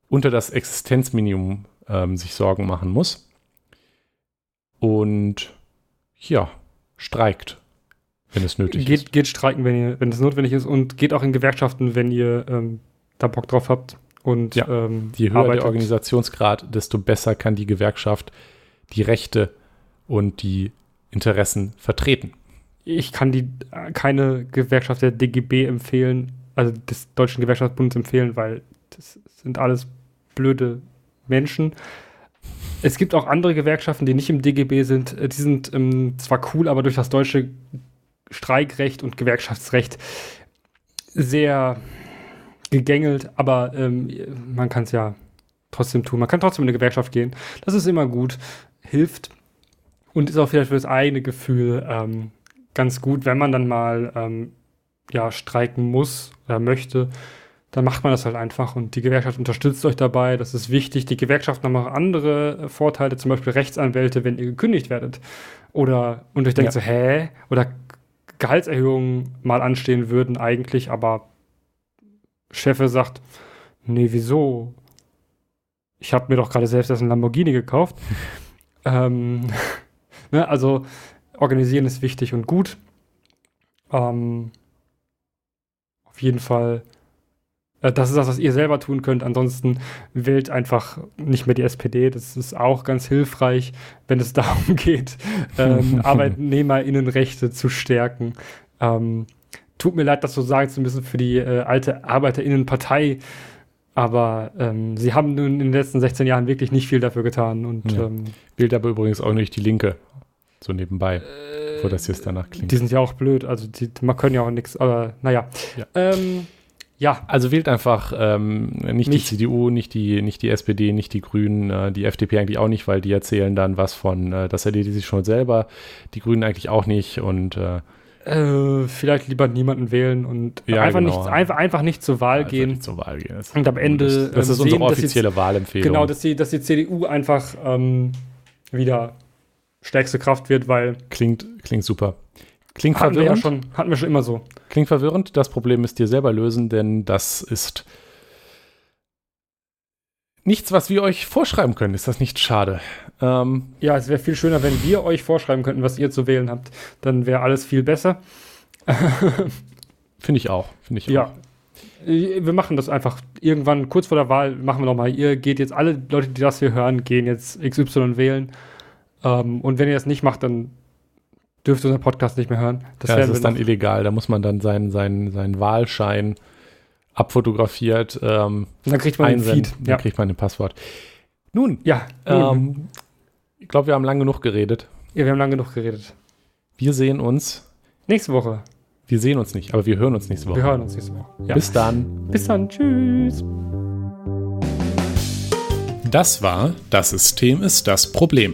unter das Existenzminimum ähm, sich Sorgen machen muss. Und ja, streikt, wenn es nötig ist. Geht, geht streiken, wenn, ihr, wenn es notwendig ist und geht auch in Gewerkschaften, wenn ihr ähm, da Bock drauf habt. Und Ja, ähm, Je höher arbeitet. der Organisationsgrad, desto besser kann die Gewerkschaft die Rechte und die Interessen vertreten. Ich kann die äh, keine Gewerkschaft der DGB empfehlen, also des Deutschen Gewerkschaftsbundes empfehlen, weil das sind alles blöde Menschen. Es gibt auch andere Gewerkschaften, die nicht im DGB sind. Äh, Die sind ähm, zwar cool, aber durch das deutsche Streikrecht und Gewerkschaftsrecht sehr gegängelt, aber ähm, man kann es ja trotzdem tun. Man kann trotzdem in eine Gewerkschaft gehen. Das ist immer gut, hilft und ist auch vielleicht für das eigene Gefühl ähm, ganz gut, wenn man dann mal ähm, ja, streiken muss oder möchte, dann macht man das halt einfach und die Gewerkschaft unterstützt euch dabei. Das ist wichtig. Die Gewerkschaften haben auch andere Vorteile, zum Beispiel Rechtsanwälte, wenn ihr gekündigt werdet. Oder und euch denkt Ja. so, hä? Oder Gehaltserhöhungen mal anstehen würden eigentlich, aber Chefe sagt, nee, wieso? Ich habe mir doch gerade selbst erst einen Lamborghini gekauft. <laughs> ähm, <laughs> ne, also organisieren ist wichtig und gut. Ähm, auf jeden Fall, äh, das ist das, was ihr selber tun könnt. Ansonsten wählt einfach nicht mehr die SPD. Das ist auch ganz hilfreich, wenn es <laughs> darum geht, ähm, <laughs> ArbeitnehmerInnenrechte zu stärken. Ähm, tut mir leid, das so sagen zu müssen für die äh, alte ArbeiterInnenpartei. Aber ähm, sie haben nun in den letzten 16 Jahren wirklich nicht viel dafür getan. Und Ja. ähm, Wählt aber übrigens auch nicht die Linke. So nebenbei, bevor das jetzt danach klingt. die sind ja auch blöd. Also die, man können ja auch nichts. Aber naja. Ja. Ähm, ja, Also wählt einfach ähm, nicht, die Nicht- CDU, nicht die, nicht die SPD, nicht die Grünen, äh, die FDP eigentlich auch nicht, weil die erzählen dann was von, äh, das erledigt sich schon selber, die Grünen eigentlich auch nicht und äh, Äh, vielleicht lieber niemanden wählen und Ja, einfach, genau. nicht, einfach, einfach nicht zur Wahl Einfach gehen. nicht zur Wahl gehen. Das, Und am Ende, das, das ähm, ist unsere sehen, offizielle Wahlempfehlung. Genau, dass die, dass die CDU einfach ähm, wieder stärkste Kraft wird, weil klingt, klingt super. Klingt hatten wir ja verwirrend. schon, hatten wir schon immer so. Klingt verwirrend. Das Problem müsst ihr selber lösen, denn das ist nichts, was wir euch vorschreiben können. Ist das nicht schade? Ähm, Ja, es wäre viel schöner, wenn wir euch vorschreiben könnten, was ihr zu wählen habt. Dann wäre alles viel besser. <laughs> Finde ich auch. Finde ich Ja. auch. Äh, Wir machen das einfach irgendwann kurz vor der Wahl. Machen wir nochmal. Ihr geht jetzt, alle Leute, die das hier hören, gehen jetzt XY wählen. Ähm, und wenn ihr das nicht macht, dann dürft ihr unseren Podcast nicht mehr hören. Das ja, das ist dann noch- illegal. Da muss man dann seinen, seinen, seinen Wahlschein abfotografiert ähm, Und dann kriegt man den einsenden. Feed. Dann Ja, kriegt man den Passwort. Nun, ja. nun. ähm, ich glaube, wir haben lang genug geredet. ja, wir haben lange genug geredet. Wir sehen uns. Nächste Woche. Wir sehen uns nicht, aber wir hören uns nächste Woche. Wir hören uns nächste Woche. Ja. Bis dann. Bis dann. Tschüss. Das war Das System ist das Problem.